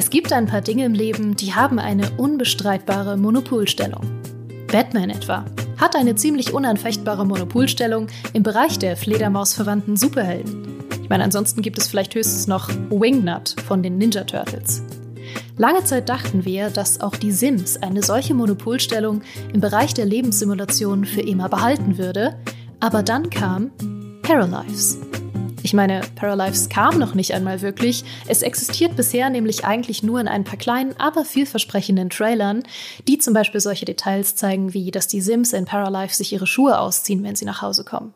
Es gibt ein paar Dinge im Leben, die haben eine unbestreitbare Monopolstellung. Batman etwa hat eine ziemlich unanfechtbare Monopolstellung im Bereich der Fledermausverwandten Superhelden. Ich meine, ansonsten gibt es vielleicht höchstens noch Wingnut von den Ninja Turtles. Lange Zeit dachten wir, dass auch die Sims eine solche Monopolstellung im Bereich der Lebenssimulation für immer behalten würde, aber dann kam Paralives. Ich meine, Paralives kam noch nicht einmal wirklich. Es existiert bisher nämlich eigentlich nur in ein paar kleinen, aber vielversprechenden Trailern, die zum Beispiel solche Details zeigen, wie dass die Sims in Paralives sich ihre Schuhe ausziehen, wenn sie nach Hause kommen.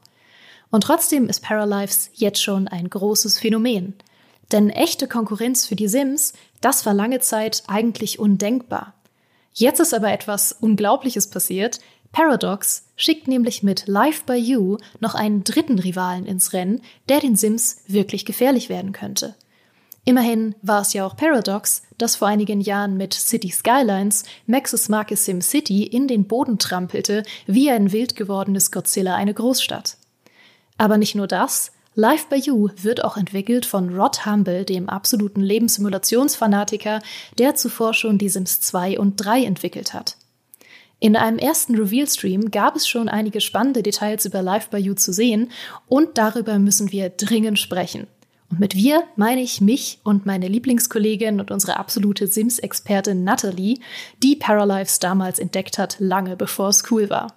Und trotzdem ist Paralives jetzt schon ein großes Phänomen. Denn echte Konkurrenz für die Sims, das war lange Zeit eigentlich undenkbar. Jetzt ist aber etwas Unglaubliches passiert, Paradox schickt nämlich mit Live by You noch einen dritten Rivalen ins Rennen, der den Sims wirklich gefährlich werden könnte. Immerhin war es ja auch Paradox, das vor einigen Jahren mit City Skylines Maxis Marke Sim City in den Boden trampelte, wie ein wild gewordenes Godzilla eine Großstadt. Aber nicht nur das, Live by You wird auch entwickelt von Rod Humble, dem absoluten Lebenssimulationsfanatiker, der zuvor schon die Sims 2 und 3 entwickelt hat. In einem ersten Reveal-Stream gab es schon einige spannende Details über Live by You zu sehen und darüber müssen wir dringend sprechen. Und mit wir meine ich mich und meine Lieblingskollegin und unsere absolute Sims-Expertin Natalie, die Paralives damals entdeckt hat, lange bevor es cool war.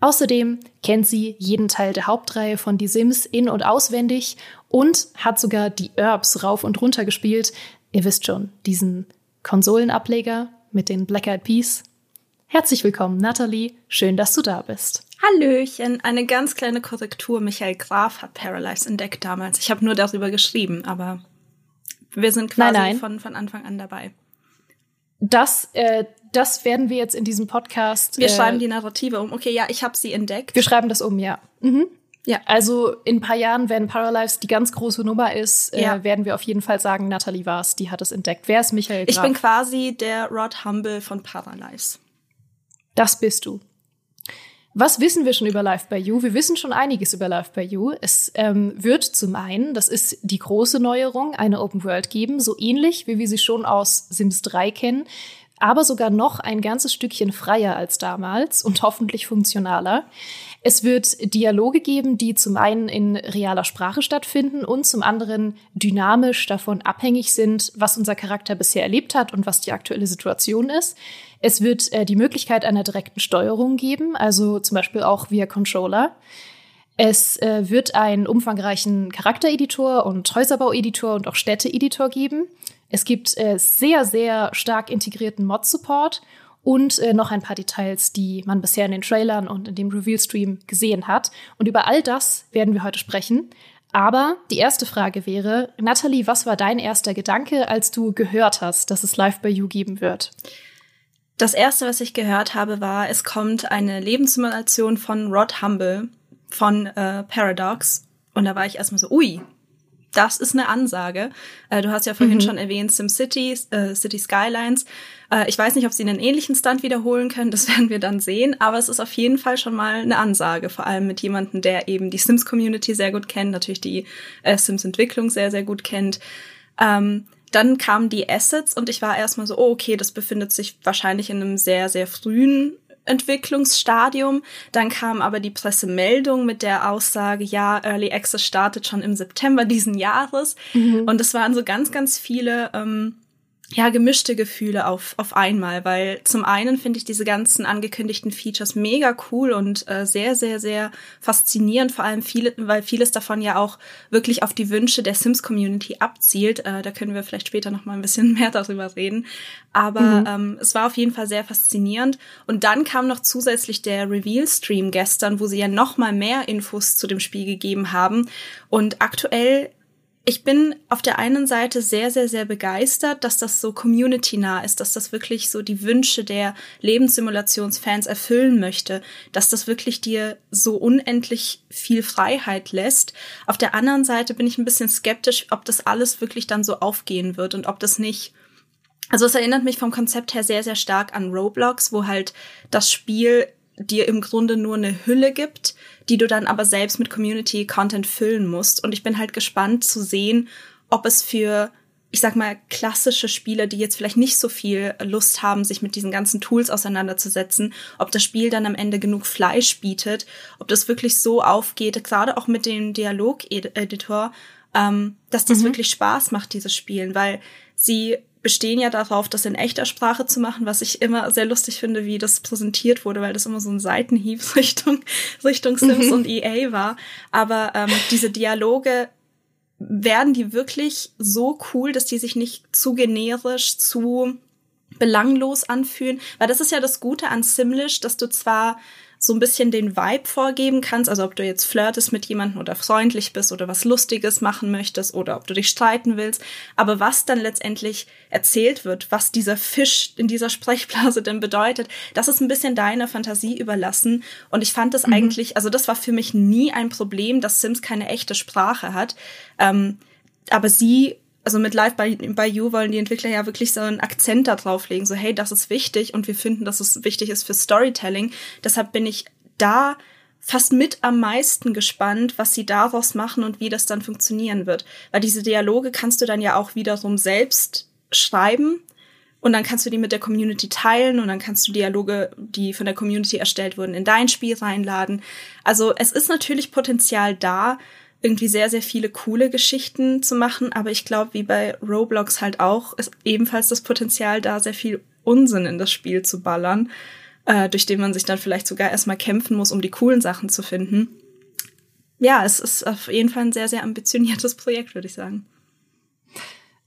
Außerdem kennt sie jeden Teil der Hauptreihe von Die Sims in- und auswendig und hat sogar die Herbs rauf und runter gespielt. Ihr wisst schon, diesen Konsolenableger mit den Black Eyed Peas. Herzlich willkommen, Nathalie. Schön, dass du da bist. Hallöchen. Eine ganz kleine Korrektur. Michael Graf hat Paralyze entdeckt damals. Ich habe nur darüber geschrieben, aber wir sind quasi nein, nein. Von, von Anfang an dabei. Das, äh, das werden wir jetzt in diesem Podcast. Wir äh, schreiben die Narrative um. Okay, ja, ich habe sie entdeckt. Wir schreiben das um, ja. Mhm. Ja, also in ein paar Jahren, wenn Paralives die ganz große Nummer ist, äh, ja. äh, werden wir auf jeden Fall sagen, Natalie war es, die hat es entdeckt. Wer ist Michael Graf? Ich bin quasi der Rod Humble von Paralives. Das bist du. Was wissen wir schon über Life by You? Wir wissen schon einiges über Life by You. Es ähm, wird zum einen, das ist die große Neuerung, eine Open World geben, so ähnlich wie wir sie schon aus Sims 3 kennen. aber sogar noch ein ganzes Stückchen freier als damals und hoffentlich funktionaler. Es wird Dialoge geben, die zum einen in realer Sprache stattfinden und zum anderen dynamisch davon abhängig sind, was unser Charakter bisher erlebt hat und was die aktuelle Situation ist. Es wird äh, die Möglichkeit einer direkten Steuerung geben, also zum Beispiel auch via Controller. Es äh, wird einen umfangreichen Charaktereditor und Häuserbaueditor und auch Städteeditor geben. Es gibt äh, sehr, sehr stark integrierten Mod-Support und äh, noch ein paar Details, die man bisher in den Trailern und in dem Reveal-Stream gesehen hat. Und über all das werden wir heute sprechen. Aber die erste Frage wäre, Natalie, was war dein erster Gedanke, als du gehört hast, dass es Live by You geben wird? Das erste, was ich gehört habe, war, es kommt eine Lebenssimulation von Rod Humble von äh, Paradox. Und da war ich erstmal so, ui, das ist eine Ansage. Äh, du hast ja vorhin mhm. schon erwähnt SimCity, äh, City Skylines. Äh, ich weiß nicht, ob sie einen ähnlichen Stunt wiederholen können, das werden wir dann sehen, aber es ist auf jeden Fall schon mal eine Ansage, vor allem mit jemandem, der eben die Sims-Community sehr gut kennt, natürlich die äh, Sims-Entwicklung sehr, sehr gut kennt. Ähm, dann kamen die Assets und ich war erstmal so, oh, okay, das befindet sich wahrscheinlich in einem sehr, sehr frühen Entwicklungsstadium. Dann kam aber die Pressemeldung mit der Aussage, ja, Early Access startet schon im September diesen Jahres. Mhm. Und es waren so ganz, ganz viele ähm, ja, gemischte Gefühle auf, auf einmal, weil zum einen finde ich diese ganzen angekündigten Features mega cool und äh, sehr, sehr, sehr faszinierend, vor allem viele, weil vieles davon ja auch wirklich auf die Wünsche der Sims-Community abzielt. Äh, da können wir vielleicht später noch mal ein bisschen mehr darüber reden. Aber mhm. ähm, es war auf jeden Fall sehr faszinierend. Und dann kam noch zusätzlich der Reveal-Stream gestern, wo sie ja noch mal mehr Infos zu dem Spiel gegeben haben. Und aktuell ich bin auf der einen Seite sehr, sehr, sehr begeistert, dass das so community-nah ist, dass das wirklich so die Wünsche der Lebenssimulationsfans erfüllen möchte, dass das wirklich dir so unendlich viel Freiheit lässt. Auf der anderen Seite bin ich ein bisschen skeptisch, ob das alles wirklich dann so aufgehen wird und ob das nicht also es erinnert mich vom Konzept her sehr, sehr stark an Roblox, wo halt das Spiel dir im Grunde nur eine Hülle gibt, die du dann aber selbst mit Community Content füllen musst. Und ich bin halt gespannt zu sehen, ob es für, ich sag mal, klassische Spieler, die jetzt vielleicht nicht so viel Lust haben, sich mit diesen ganzen Tools auseinanderzusetzen, ob das Spiel dann am Ende genug Fleisch bietet, ob das wirklich so aufgeht, gerade auch mit dem Dialog-Editor, ähm, dass das mhm. wirklich Spaß macht, dieses Spielen, weil sie bestehen ja darauf, das in echter Sprache zu machen, was ich immer sehr lustig finde, wie das präsentiert wurde, weil das immer so ein Seitenhieb Richtung, Richtung Sims mhm. und EA war. Aber ähm, diese Dialoge werden die wirklich so cool, dass die sich nicht zu generisch, zu belanglos anfühlen. Weil das ist ja das Gute an Simlish, dass du zwar so ein bisschen den Vibe vorgeben kannst, also ob du jetzt flirtest mit jemandem oder freundlich bist oder was Lustiges machen möchtest oder ob du dich streiten willst, aber was dann letztendlich erzählt wird, was dieser Fisch in dieser Sprechblase denn bedeutet, das ist ein bisschen deiner Fantasie überlassen. Und ich fand das mhm. eigentlich, also das war für mich nie ein Problem, dass Sims keine echte Sprache hat, ähm, aber sie also mit Live by, by You wollen die Entwickler ja wirklich so einen Akzent da drauflegen, so hey, das ist wichtig und wir finden, dass es wichtig ist für Storytelling. Deshalb bin ich da fast mit am meisten gespannt, was sie daraus machen und wie das dann funktionieren wird. Weil diese Dialoge kannst du dann ja auch wiederum selbst schreiben und dann kannst du die mit der Community teilen und dann kannst du Dialoge, die von der Community erstellt wurden, in dein Spiel reinladen. Also es ist natürlich Potenzial da, irgendwie sehr, sehr viele coole Geschichten zu machen. Aber ich glaube, wie bei Roblox halt auch, ist ebenfalls das Potenzial da, sehr viel Unsinn in das Spiel zu ballern, äh, durch den man sich dann vielleicht sogar erstmal kämpfen muss, um die coolen Sachen zu finden. Ja, es ist auf jeden Fall ein sehr, sehr ambitioniertes Projekt, würde ich sagen.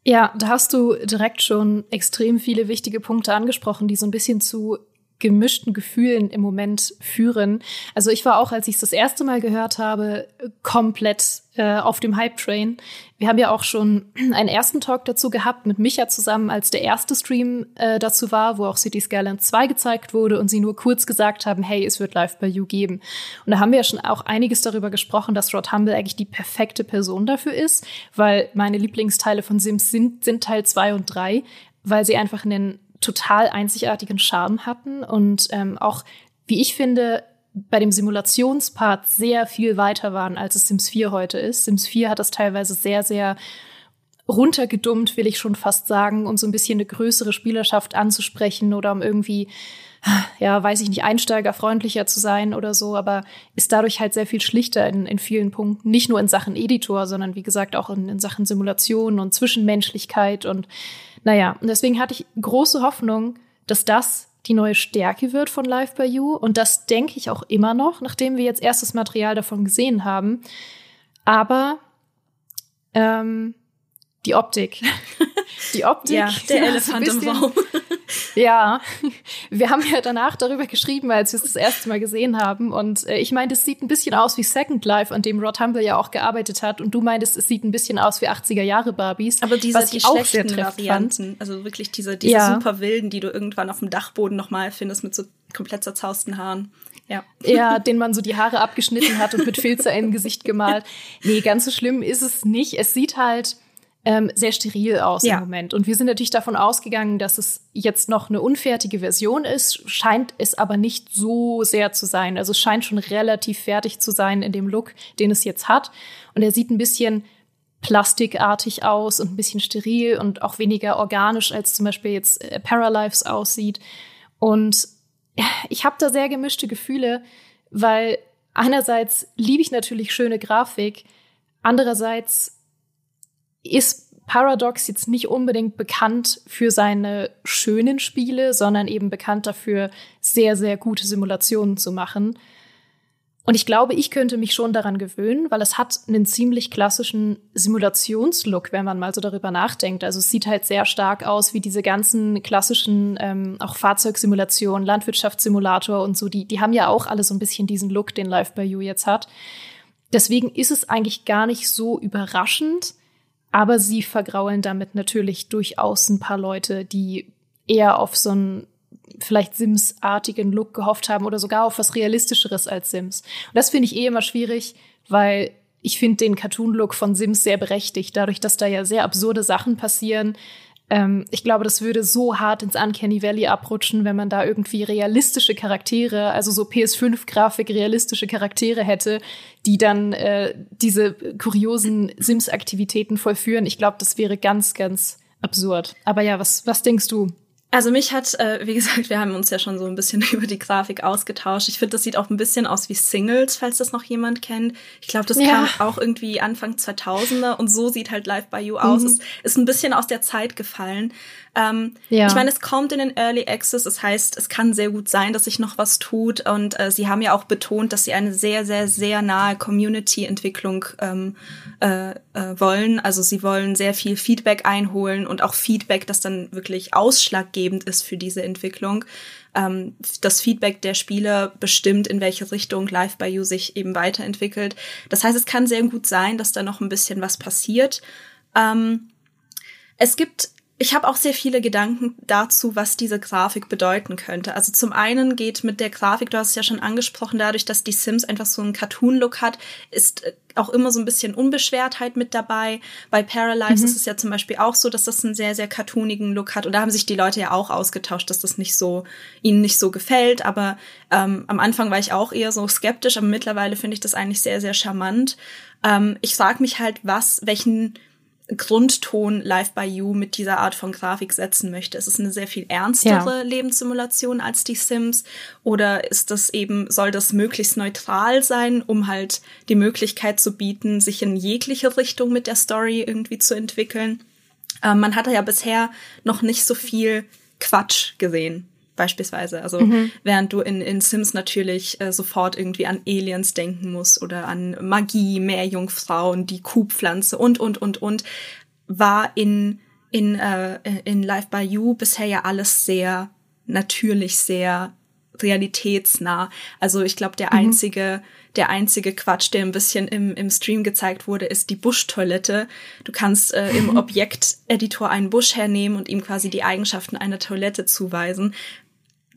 Ja, da hast du direkt schon extrem viele wichtige Punkte angesprochen, die so ein bisschen zu gemischten Gefühlen im Moment führen. Also ich war auch, als ich es das erste Mal gehört habe, komplett äh, auf dem Hype-Train. Wir haben ja auch schon einen ersten Talk dazu gehabt mit Micha zusammen, als der erste Stream äh, dazu war, wo auch City Skyline 2 gezeigt wurde und sie nur kurz gesagt haben, hey, es wird Live by You geben. Und da haben wir ja schon auch einiges darüber gesprochen, dass Rod Humble eigentlich die perfekte Person dafür ist, weil meine Lieblingsteile von Sims sind, sind Teil 2 und 3, weil sie einfach einen total einzigartigen Charme hatten und ähm, auch, wie ich finde, bei dem Simulationspart sehr viel weiter waren, als es Sims 4 heute ist. Sims 4 hat das teilweise sehr, sehr runtergedummt, will ich schon fast sagen, um so ein bisschen eine größere Spielerschaft anzusprechen oder um irgendwie, ja, weiß ich nicht, einsteigerfreundlicher zu sein oder so, aber ist dadurch halt sehr viel schlichter in, in vielen Punkten. Nicht nur in Sachen Editor, sondern wie gesagt auch in, in Sachen Simulation und Zwischenmenschlichkeit und naja, und deswegen hatte ich große Hoffnung, dass das die neue Stärke wird von Live by You. Und das denke ich auch immer noch, nachdem wir jetzt erstes Material davon gesehen haben. Aber ähm, die Optik. Die Optik. Ja, der Elefant im Raum. ja, wir haben ja danach darüber geschrieben, als wir es das erste Mal gesehen haben. Und äh, ich meinte, es sieht ein bisschen aus wie Second Life, an dem Rod Humble ja auch gearbeitet hat. Und du meintest, es sieht ein bisschen aus wie 80er Jahre Barbies. Aber diese was die auch schlechten Varianten, fand. also wirklich diese, diese ja. super wilden, die du irgendwann auf dem Dachboden nochmal findest mit so komplett zerzausten Haaren. Ja. ja, den man so die Haare abgeschnitten hat und mit Filzer im Gesicht gemalt. Nee, ganz so schlimm ist es nicht. Es sieht halt ähm, sehr steril aus ja. im Moment. Und wir sind natürlich davon ausgegangen, dass es jetzt noch eine unfertige Version ist, scheint es aber nicht so sehr zu sein. Also es scheint schon relativ fertig zu sein in dem Look, den es jetzt hat. Und er sieht ein bisschen plastikartig aus und ein bisschen steril und auch weniger organisch, als zum Beispiel jetzt äh, Paralives aussieht. Und ich habe da sehr gemischte Gefühle, weil einerseits liebe ich natürlich schöne Grafik, andererseits ist Paradox jetzt nicht unbedingt bekannt für seine schönen Spiele, sondern eben bekannt dafür, sehr, sehr gute Simulationen zu machen. Und ich glaube, ich könnte mich schon daran gewöhnen, weil es hat einen ziemlich klassischen Simulationslook, wenn man mal so darüber nachdenkt. Also es sieht halt sehr stark aus wie diese ganzen klassischen ähm, auch Fahrzeugsimulationen, Landwirtschaftssimulator und so. Die, die haben ja auch alle so ein bisschen diesen Look, den Live by You jetzt hat. Deswegen ist es eigentlich gar nicht so überraschend, aber sie vergraulen damit natürlich durchaus ein paar Leute, die eher auf so einen vielleicht Sims-artigen Look gehofft haben oder sogar auf was Realistischeres als Sims. Und das finde ich eh immer schwierig, weil ich finde den Cartoon-Look von Sims sehr berechtigt, dadurch, dass da ja sehr absurde Sachen passieren, ähm, ich glaube, das würde so hart ins Uncanny Valley abrutschen, wenn man da irgendwie realistische Charaktere, also so PS5-Grafik realistische Charaktere hätte, die dann äh, diese kuriosen Sims-Aktivitäten vollführen. Ich glaube, das wäre ganz, ganz absurd. Aber ja, was, was denkst du? Also mich hat, äh, wie gesagt, wir haben uns ja schon so ein bisschen über die Grafik ausgetauscht. Ich finde, das sieht auch ein bisschen aus wie Singles, falls das noch jemand kennt. Ich glaube, das ja. kam auch irgendwie Anfang 2000er und so sieht halt Live by You aus. Mhm. Es ist ein bisschen aus der Zeit gefallen. Ähm, ja. Ich meine, es kommt in den Early Access, das heißt, es kann sehr gut sein, dass sich noch was tut. Und äh, sie haben ja auch betont, dass sie eine sehr, sehr, sehr nahe Community-Entwicklung ähm, äh, äh, wollen. Also sie wollen sehr viel Feedback einholen und auch Feedback, das dann wirklich ausschlaggebend ist für diese Entwicklung. Ähm, das Feedback der Spieler bestimmt, in welche Richtung Live by You sich eben weiterentwickelt. Das heißt, es kann sehr gut sein, dass da noch ein bisschen was passiert. Ähm, es gibt ich habe auch sehr viele Gedanken dazu, was diese Grafik bedeuten könnte. Also zum einen geht mit der Grafik, du hast es ja schon angesprochen, dadurch, dass die Sims einfach so einen Cartoon-Look hat, ist äh, auch immer so ein bisschen Unbeschwertheit mit dabei. Bei Paralyze mhm. ist es ja zum Beispiel auch so, dass das einen sehr, sehr cartoonigen Look hat. Und da haben sich die Leute ja auch ausgetauscht, dass das nicht so, ihnen nicht so gefällt. Aber ähm, am Anfang war ich auch eher so skeptisch, aber mittlerweile finde ich das eigentlich sehr, sehr charmant. Ähm, ich frage mich halt, was, welchen Grundton Live by You mit dieser Art von Grafik setzen möchte. Ist es eine sehr viel ernstere ja. Lebenssimulation als die Sims? Oder ist das eben, soll das möglichst neutral sein, um halt die Möglichkeit zu bieten, sich in jegliche Richtung mit der Story irgendwie zu entwickeln? Ähm, man hatte ja bisher noch nicht so viel Quatsch gesehen beispielsweise. Also mhm. während du in, in Sims natürlich äh, sofort irgendwie an Aliens denken musst oder an Magie, Meerjungfrauen, die Kuhpflanze und, und, und, und, war in, in, äh, in Life by You bisher ja alles sehr natürlich, sehr realitätsnah. Also ich glaube, der mhm. einzige, der einzige Quatsch, der ein bisschen im, im Stream gezeigt wurde, ist die Buschtoilette. Du kannst äh, im Objekteditor einen Busch hernehmen und ihm quasi die Eigenschaften einer Toilette zuweisen.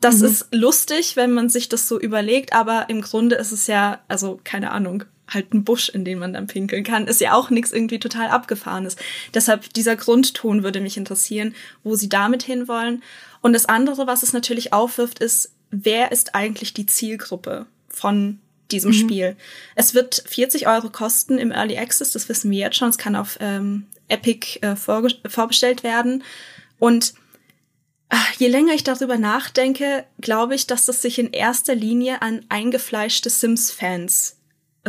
Das mhm. ist lustig, wenn man sich das so überlegt, aber im Grunde ist es ja, also keine Ahnung, halt ein Busch, in den man dann pinkeln kann, ist ja auch nichts irgendwie total abgefahrenes. Deshalb dieser Grundton würde mich interessieren, wo sie damit hinwollen. Und das andere, was es natürlich aufwirft, ist, wer ist eigentlich die Zielgruppe von diesem mhm. Spiel? Es wird 40 Euro kosten im Early Access, das wissen wir jetzt schon. Es kann auf ähm, Epic äh, vorbestellt werden. Und je länger ich darüber nachdenke, glaube ich, dass das sich in erster Linie an eingefleischte Sims-Fans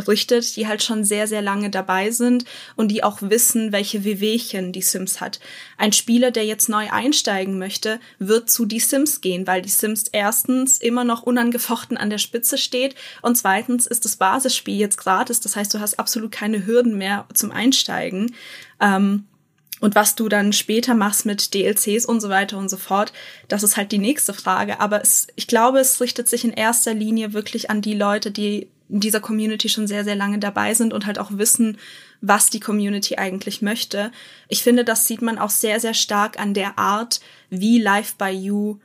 richtet, die halt schon sehr, sehr lange dabei sind und die auch wissen, welche Wehwehchen die Sims hat. Ein Spieler, der jetzt neu einsteigen möchte, wird zu die Sims gehen, weil die Sims erstens immer noch unangefochten an der Spitze steht und zweitens ist das Basisspiel jetzt gratis. Das heißt, du hast absolut keine Hürden mehr zum Einsteigen. Ähm, und was du dann später machst mit DLCs und so weiter und so fort, das ist halt die nächste Frage. Aber es, ich glaube, es richtet sich in erster Linie wirklich an die Leute, die in dieser Community schon sehr, sehr lange dabei sind und halt auch wissen, was die Community eigentlich möchte. Ich finde, das sieht man auch sehr, sehr stark an der Art, wie Live by You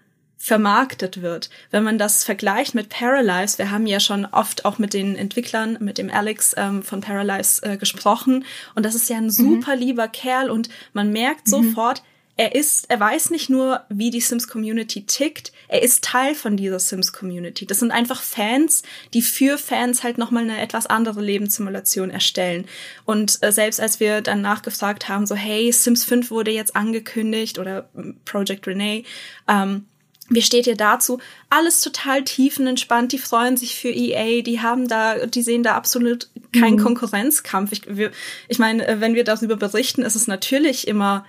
vermarktet wird. Wenn man das vergleicht mit Paralyze, wir haben ja schon oft auch mit den Entwicklern, mit dem Alex ähm, von Paralyze äh, gesprochen und das ist ja ein mhm. super lieber Kerl und man merkt mhm. sofort, er ist, er weiß nicht nur, wie die Sims Community tickt, er ist Teil von dieser Sims Community. Das sind einfach Fans, die für Fans halt nochmal eine etwas andere Lebenssimulation erstellen. Und äh, selbst als wir dann nachgefragt haben, so, hey, Sims 5 wurde jetzt angekündigt oder Project Renee, ähm, wie steht ihr dazu? Alles total tiefenentspannt, die freuen sich für EA, die haben da, die sehen da absolut keinen mhm. Konkurrenzkampf. Ich, wir, ich meine, äh, wenn wir darüber berichten, ist es natürlich immer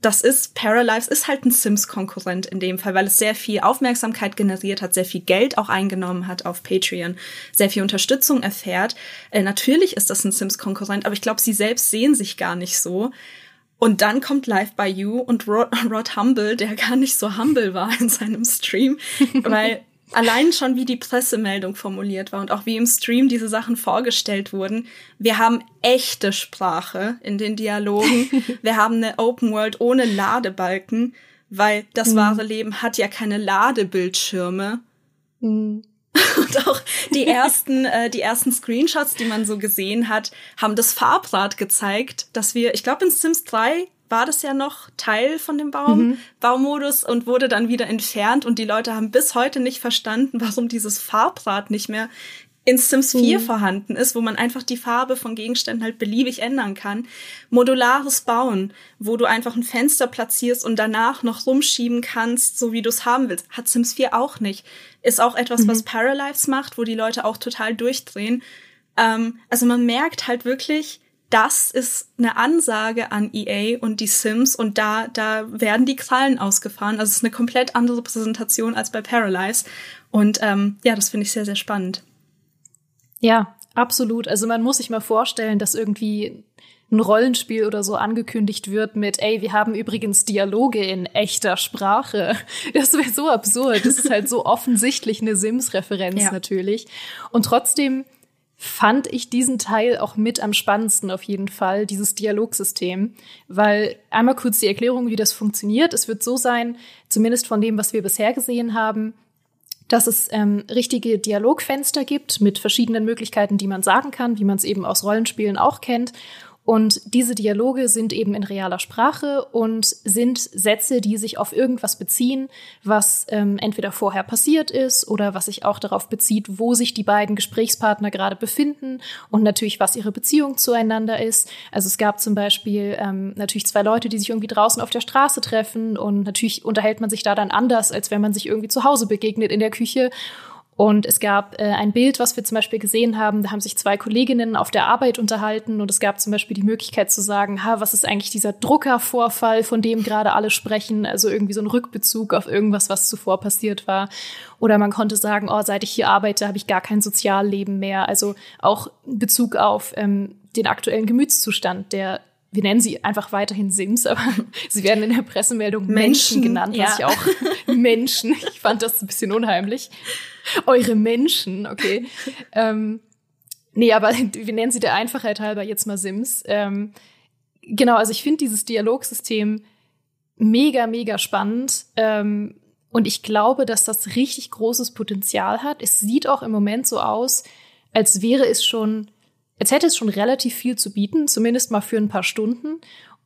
das ist, Paralives ist halt ein Sims-Konkurrent in dem Fall, weil es sehr viel Aufmerksamkeit generiert hat, sehr viel Geld auch eingenommen hat auf Patreon, sehr viel Unterstützung erfährt. Äh, natürlich ist das ein Sims-Konkurrent, aber ich glaube, sie selbst sehen sich gar nicht so. Und dann kommt Live by You und Rod, Rod Humble, der gar nicht so humble war in seinem Stream, weil allein schon wie die Pressemeldung formuliert war und auch wie im Stream diese Sachen vorgestellt wurden. Wir haben echte Sprache in den Dialogen. Wir haben eine Open World ohne Ladebalken, weil das mhm. wahre Leben hat ja keine Ladebildschirme. Mhm. Und auch die ersten, äh, die ersten Screenshots, die man so gesehen hat, haben das Farbrad gezeigt, dass wir, ich glaube in Sims 3 war das ja noch Teil von dem Baum, mhm. Baumodus und wurde dann wieder entfernt und die Leute haben bis heute nicht verstanden, warum dieses Farbrad nicht mehr in Sims 4 mhm. vorhanden ist, wo man einfach die Farbe von Gegenständen halt beliebig ändern kann. Modulares Bauen, wo du einfach ein Fenster platzierst und danach noch rumschieben kannst, so wie du es haben willst, hat Sims 4 auch nicht. Ist auch etwas, mhm. was Paralives macht, wo die Leute auch total durchdrehen. Ähm, also man merkt halt wirklich, das ist eine Ansage an EA und die Sims und da, da werden die Krallen ausgefahren. Also es ist eine komplett andere Präsentation als bei Paralyze. Und ähm, ja, das finde ich sehr, sehr spannend. Ja, absolut. Also man muss sich mal vorstellen, dass irgendwie ein Rollenspiel oder so angekündigt wird mit, ey, wir haben übrigens Dialoge in echter Sprache. Das wäre so absurd. Das ist halt so offensichtlich eine Sims-Referenz ja. natürlich. Und trotzdem fand ich diesen Teil auch mit am spannendsten auf jeden Fall, dieses Dialogsystem. Weil einmal kurz die Erklärung, wie das funktioniert. Es wird so sein, zumindest von dem, was wir bisher gesehen haben, dass es ähm, richtige Dialogfenster gibt mit verschiedenen Möglichkeiten, die man sagen kann, wie man es eben aus Rollenspielen auch kennt. Und diese Dialoge sind eben in realer Sprache und sind Sätze, die sich auf irgendwas beziehen, was ähm, entweder vorher passiert ist oder was sich auch darauf bezieht, wo sich die beiden Gesprächspartner gerade befinden und natürlich, was ihre Beziehung zueinander ist. Also es gab zum Beispiel ähm, natürlich zwei Leute, die sich irgendwie draußen auf der Straße treffen und natürlich unterhält man sich da dann anders, als wenn man sich irgendwie zu Hause begegnet in der Küche. Und es gab äh, ein Bild, was wir zum Beispiel gesehen haben, da haben sich zwei Kolleginnen auf der Arbeit unterhalten und es gab zum Beispiel die Möglichkeit zu sagen, ha, was ist eigentlich dieser Druckervorfall, von dem gerade alle sprechen, also irgendwie so ein Rückbezug auf irgendwas, was zuvor passiert war. Oder man konnte sagen, oh, seit ich hier arbeite, habe ich gar kein Sozialleben mehr. Also auch Bezug auf ähm, den aktuellen Gemütszustand, der wir nennen sie einfach weiterhin Sims, aber sie werden in der Pressemeldung Menschen, Menschen genannt, ja. was ich auch Menschen. Ich fand das ein bisschen unheimlich. Eure Menschen, okay. ähm, nee, aber wir nennen sie der Einfachheit halber jetzt mal Sims. Ähm, genau, also ich finde dieses Dialogsystem mega, mega spannend. Ähm, und ich glaube, dass das richtig großes Potenzial hat. Es sieht auch im Moment so aus, als wäre es schon Jetzt hätte es schon relativ viel zu bieten, zumindest mal für ein paar Stunden.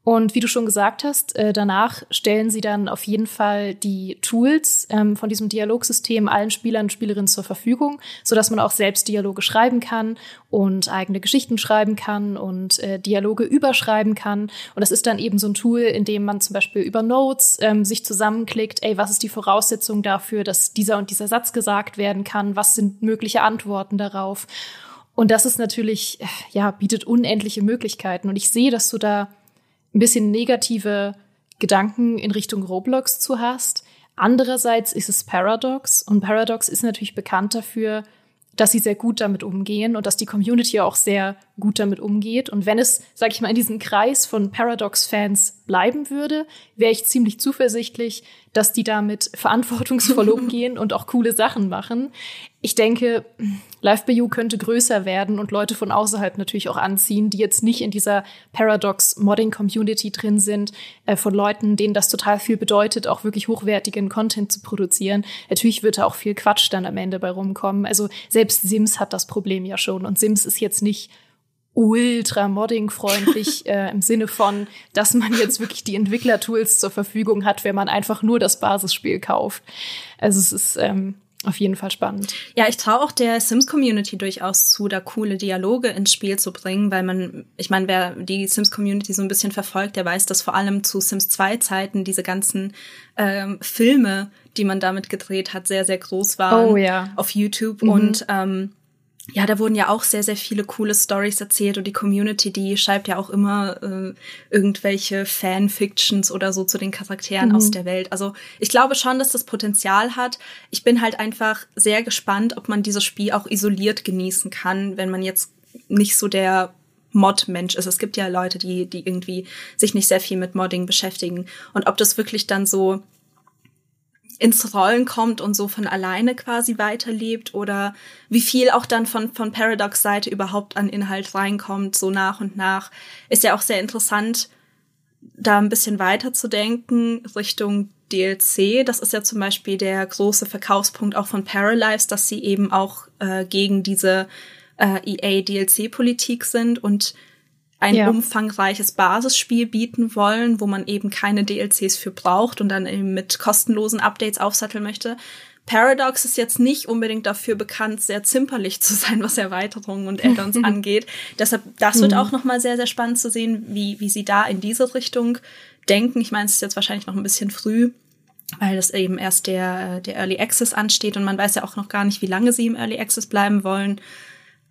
Und wie du schon gesagt hast, äh, danach stellen sie dann auf jeden Fall die Tools ähm, von diesem Dialogsystem allen Spielern und Spielerinnen zur Verfügung, so dass man auch selbst Dialoge schreiben kann und eigene Geschichten schreiben kann und äh, Dialoge überschreiben kann. Und das ist dann eben so ein Tool, in dem man zum Beispiel über Notes ähm, sich zusammenklickt, ey, was ist die Voraussetzung dafür, dass dieser und dieser Satz gesagt werden kann? Was sind mögliche Antworten darauf? Und das ist natürlich, ja, bietet unendliche Möglichkeiten. Und ich sehe, dass du da ein bisschen negative Gedanken in Richtung Roblox zu hast. Andererseits ist es Paradox und Paradox ist natürlich bekannt dafür, dass sie sehr gut damit umgehen und dass die Community auch sehr gut damit umgeht. Und wenn es, sag ich mal, in diesem Kreis von Paradox-Fans bleiben würde, wäre ich ziemlich zuversichtlich, dass die damit verantwortungsvoll umgehen und auch coole Sachen machen. Ich denke, Live by You könnte größer werden und Leute von außerhalb natürlich auch anziehen, die jetzt nicht in dieser Paradox-Modding-Community drin sind, äh, von Leuten, denen das total viel bedeutet, auch wirklich hochwertigen Content zu produzieren. Natürlich wird da auch viel Quatsch dann am Ende bei rumkommen. Also selbst Sims hat das Problem ja schon und Sims ist jetzt nicht ultra modding-freundlich äh, im Sinne von, dass man jetzt wirklich die Entwicklertools zur Verfügung hat, wenn man einfach nur das Basisspiel kauft. Also es ist ähm, auf jeden Fall spannend. Ja, ich traue auch der Sims-Community durchaus zu, da coole Dialoge ins Spiel zu bringen, weil man, ich meine, wer die Sims-Community so ein bisschen verfolgt, der weiß, dass vor allem zu Sims 2-Zeiten diese ganzen ähm, Filme, die man damit gedreht hat, sehr, sehr groß waren oh, ja. auf YouTube. Mhm. Und ähm, ja, da wurden ja auch sehr, sehr viele coole Stories erzählt und die Community, die schreibt ja auch immer äh, irgendwelche Fanfictions oder so zu den Charakteren mhm. aus der Welt. Also ich glaube schon, dass das Potenzial hat. Ich bin halt einfach sehr gespannt, ob man dieses Spiel auch isoliert genießen kann, wenn man jetzt nicht so der Mod-Mensch ist. Es gibt ja Leute, die, die irgendwie sich nicht sehr viel mit Modding beschäftigen. Und ob das wirklich dann so ins Rollen kommt und so von alleine quasi weiterlebt oder wie viel auch dann von, von Paradox Seite überhaupt an Inhalt reinkommt, so nach und nach, ist ja auch sehr interessant, da ein bisschen weiter zu denken Richtung DLC. Das ist ja zum Beispiel der große Verkaufspunkt auch von Paralives, dass sie eben auch äh, gegen diese äh, EA DLC-Politik sind und ein ja. umfangreiches Basisspiel bieten wollen, wo man eben keine DLCs für braucht und dann eben mit kostenlosen Updates aufsatteln möchte. Paradox ist jetzt nicht unbedingt dafür bekannt, sehr zimperlich zu sein, was Erweiterungen und Add-ons angeht. Deshalb, das wird mhm. auch nochmal sehr, sehr spannend zu sehen, wie, wie sie da in diese Richtung denken. Ich meine, es ist jetzt wahrscheinlich noch ein bisschen früh, weil das eben erst der, der Early Access ansteht und man weiß ja auch noch gar nicht, wie lange sie im Early Access bleiben wollen.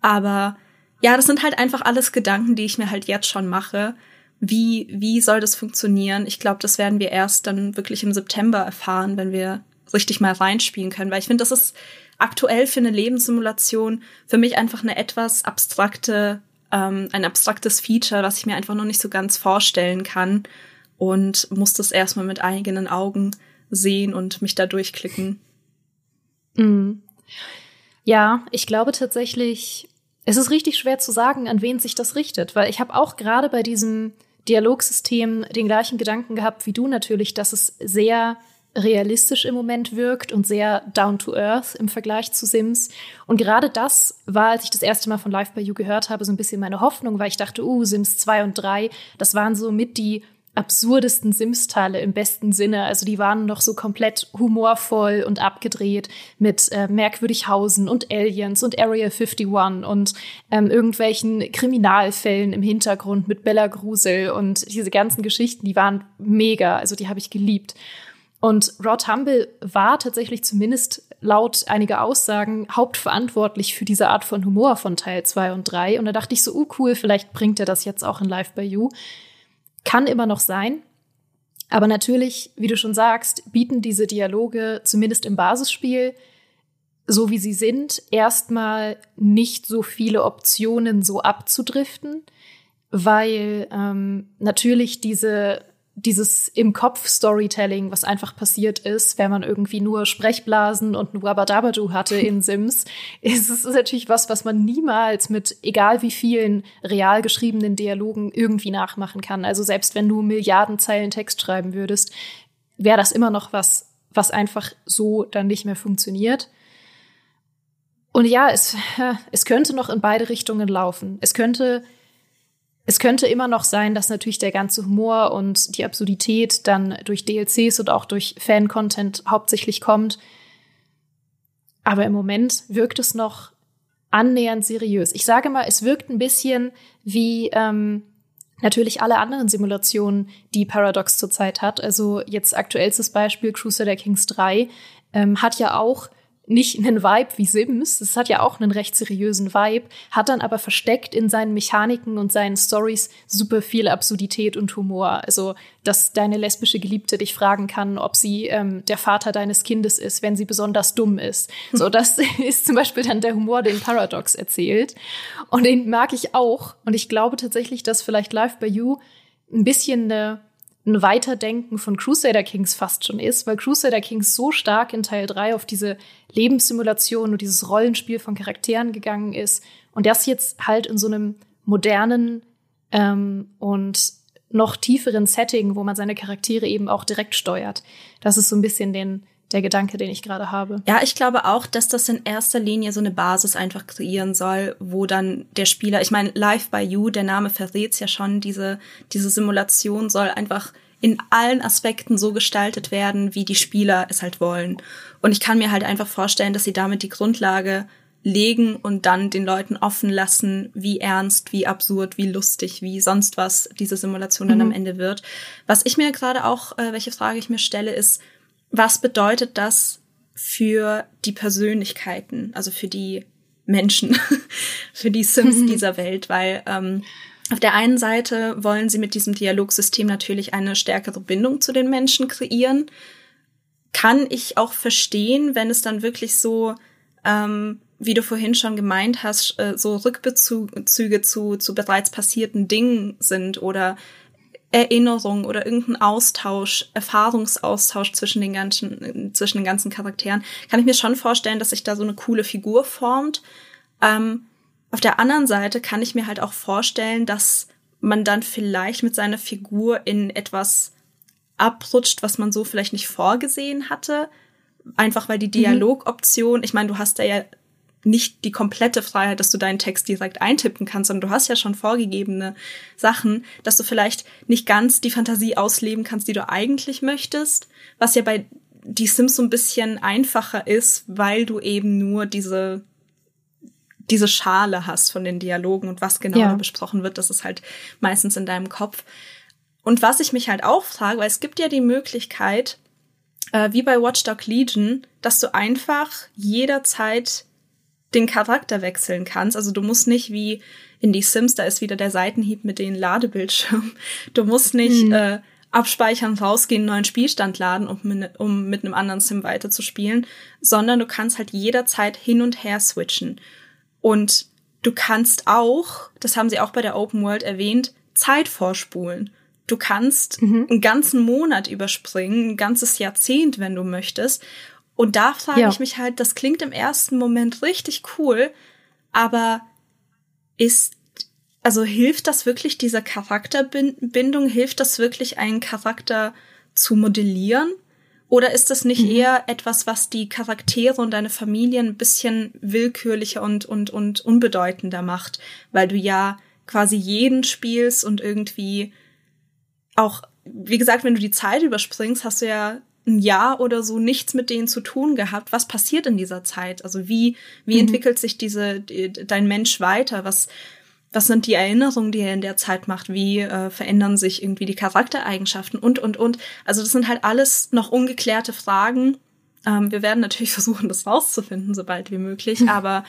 Aber ja, das sind halt einfach alles Gedanken, die ich mir halt jetzt schon mache. Wie, wie soll das funktionieren? Ich glaube, das werden wir erst dann wirklich im September erfahren, wenn wir richtig mal reinspielen können, weil ich finde, das ist aktuell für eine Lebenssimulation für mich einfach eine etwas abstrakte, ähm, ein abstraktes Feature, was ich mir einfach noch nicht so ganz vorstellen kann und muss das erstmal mit eigenen Augen sehen und mich da durchklicken. Mhm. Ja, ich glaube tatsächlich, es ist richtig schwer zu sagen, an wen sich das richtet, weil ich habe auch gerade bei diesem Dialogsystem den gleichen Gedanken gehabt wie du natürlich, dass es sehr realistisch im Moment wirkt und sehr down to earth im Vergleich zu Sims. Und gerade das war, als ich das erste Mal von Live by You gehört habe, so ein bisschen meine Hoffnung, weil ich dachte, uh, Sims 2 und 3, das waren so mit die absurdesten Sims-Teile im besten Sinne. Also die waren noch so komplett humorvoll und abgedreht mit äh, Merkwürdighausen und Aliens und Area 51 und ähm, irgendwelchen Kriminalfällen im Hintergrund mit Bella Grusel und diese ganzen Geschichten, die waren mega. Also die habe ich geliebt. Und Rod Humble war tatsächlich zumindest laut einiger Aussagen hauptverantwortlich für diese Art von Humor von Teil 2 und 3. Und da dachte ich so, uh, cool, vielleicht bringt er das jetzt auch in Live by You. Kann immer noch sein. Aber natürlich, wie du schon sagst, bieten diese Dialoge zumindest im Basisspiel, so wie sie sind, erstmal nicht so viele Optionen, so abzudriften, weil ähm, natürlich diese dieses im Kopf Storytelling, was einfach passiert ist, wenn man irgendwie nur Sprechblasen und nur Abadabadu hatte in Sims, ist es natürlich was, was man niemals mit egal wie vielen real geschriebenen Dialogen irgendwie nachmachen kann. Also selbst wenn du Milliarden Zeilen Text schreiben würdest, wäre das immer noch was, was einfach so dann nicht mehr funktioniert. Und ja, es, es könnte noch in beide Richtungen laufen. Es könnte Es könnte immer noch sein, dass natürlich der ganze Humor und die Absurdität dann durch DLCs und auch durch Fan-Content hauptsächlich kommt. Aber im Moment wirkt es noch annähernd seriös. Ich sage mal, es wirkt ein bisschen wie ähm, natürlich alle anderen Simulationen, die Paradox zurzeit hat. Also jetzt aktuellstes Beispiel Crusader Kings 3 ähm, hat ja auch nicht einen Vibe wie Sims, es hat ja auch einen recht seriösen Vibe, hat dann aber versteckt in seinen Mechaniken und seinen Stories super viel Absurdität und Humor. Also, dass deine lesbische Geliebte dich fragen kann, ob sie ähm, der Vater deines Kindes ist, wenn sie besonders dumm ist. So, das ist zum Beispiel dann der Humor, den Paradox erzählt. Und den mag ich auch. Und ich glaube tatsächlich, dass vielleicht Live by You ein bisschen eine ein Weiterdenken von Crusader Kings fast schon ist, weil Crusader Kings so stark in Teil 3 auf diese Lebenssimulation und dieses Rollenspiel von Charakteren gegangen ist und das jetzt halt in so einem modernen ähm, und noch tieferen Setting, wo man seine Charaktere eben auch direkt steuert. Das ist so ein bisschen den, der Gedanke, den ich gerade habe. Ja, ich glaube auch, dass das in erster Linie so eine Basis einfach kreieren soll, wo dann der Spieler, ich meine, Live by You, der Name verrät's ja schon, diese, diese Simulation soll einfach in allen Aspekten so gestaltet werden, wie die Spieler es halt wollen. Und ich kann mir halt einfach vorstellen, dass sie damit die Grundlage legen und dann den Leuten offen lassen, wie ernst, wie absurd, wie lustig, wie sonst was diese Simulation dann mhm. am Ende wird. Was ich mir gerade auch, äh, welche Frage ich mir stelle, ist, was bedeutet das für die Persönlichkeiten, also für die Menschen, für die Sims dieser Welt, weil ähm, auf der einen Seite wollen sie mit diesem Dialogsystem natürlich eine stärkere Bindung zu den Menschen kreieren. Kann ich auch verstehen, wenn es dann wirklich so, ähm, wie du vorhin schon gemeint hast, äh, so Rückbezüge zu, zu bereits passierten Dingen sind oder Erinnerung oder irgendein Austausch, Erfahrungsaustausch zwischen den ganzen, zwischen den ganzen Charakteren, kann ich mir schon vorstellen, dass sich da so eine coole Figur formt. Ähm, auf der anderen Seite kann ich mir halt auch vorstellen, dass man dann vielleicht mit seiner Figur in etwas abrutscht, was man so vielleicht nicht vorgesehen hatte. Einfach weil die mhm. Dialogoption, ich meine, du hast da ja nicht die komplette Freiheit, dass du deinen Text direkt eintippen kannst, sondern du hast ja schon vorgegebene Sachen, dass du vielleicht nicht ganz die Fantasie ausleben kannst, die du eigentlich möchtest, was ja bei die Sims so ein bisschen einfacher ist, weil du eben nur diese diese Schale hast von den Dialogen und was genau ja. besprochen wird, das ist halt meistens in deinem Kopf. Und was ich mich halt auch frage, weil es gibt ja die Möglichkeit, äh, wie bei Watchdog Legion, dass du einfach jederzeit den Charakter wechseln kannst. Also du musst nicht wie in die Sims, da ist wieder der Seitenhieb mit den Ladebildschirmen. Du musst nicht mhm. äh, abspeichern, rausgehen, neuen Spielstand laden, um mit, um mit einem anderen Sim weiterzuspielen, sondern du kannst halt jederzeit hin und her switchen. Und du kannst auch, das haben sie auch bei der Open World erwähnt, Zeit vorspulen. Du kannst mhm. einen ganzen Monat überspringen, ein ganzes Jahrzehnt, wenn du möchtest. Und da frage ja. ich mich halt, das klingt im ersten Moment richtig cool, aber ist, also hilft das wirklich dieser Charakterbindung? Hilft das wirklich, einen Charakter zu modellieren? Oder ist das nicht mhm. eher etwas, was die Charaktere und deine Familie ein bisschen willkürlicher und, und, und unbedeutender macht? Weil du ja quasi jeden spielst und irgendwie auch, wie gesagt, wenn du die Zeit überspringst, hast du ja ein Jahr oder so nichts mit denen zu tun gehabt. Was passiert in dieser Zeit? Also wie, wie mhm. entwickelt sich diese, die, dein Mensch weiter? Was, was sind die Erinnerungen, die er in der Zeit macht? Wie äh, verändern sich irgendwie die Charaktereigenschaften und, und, und? Also das sind halt alles noch ungeklärte Fragen. Ähm, wir werden natürlich versuchen, das rauszufinden, sobald wie möglich. Mhm. Aber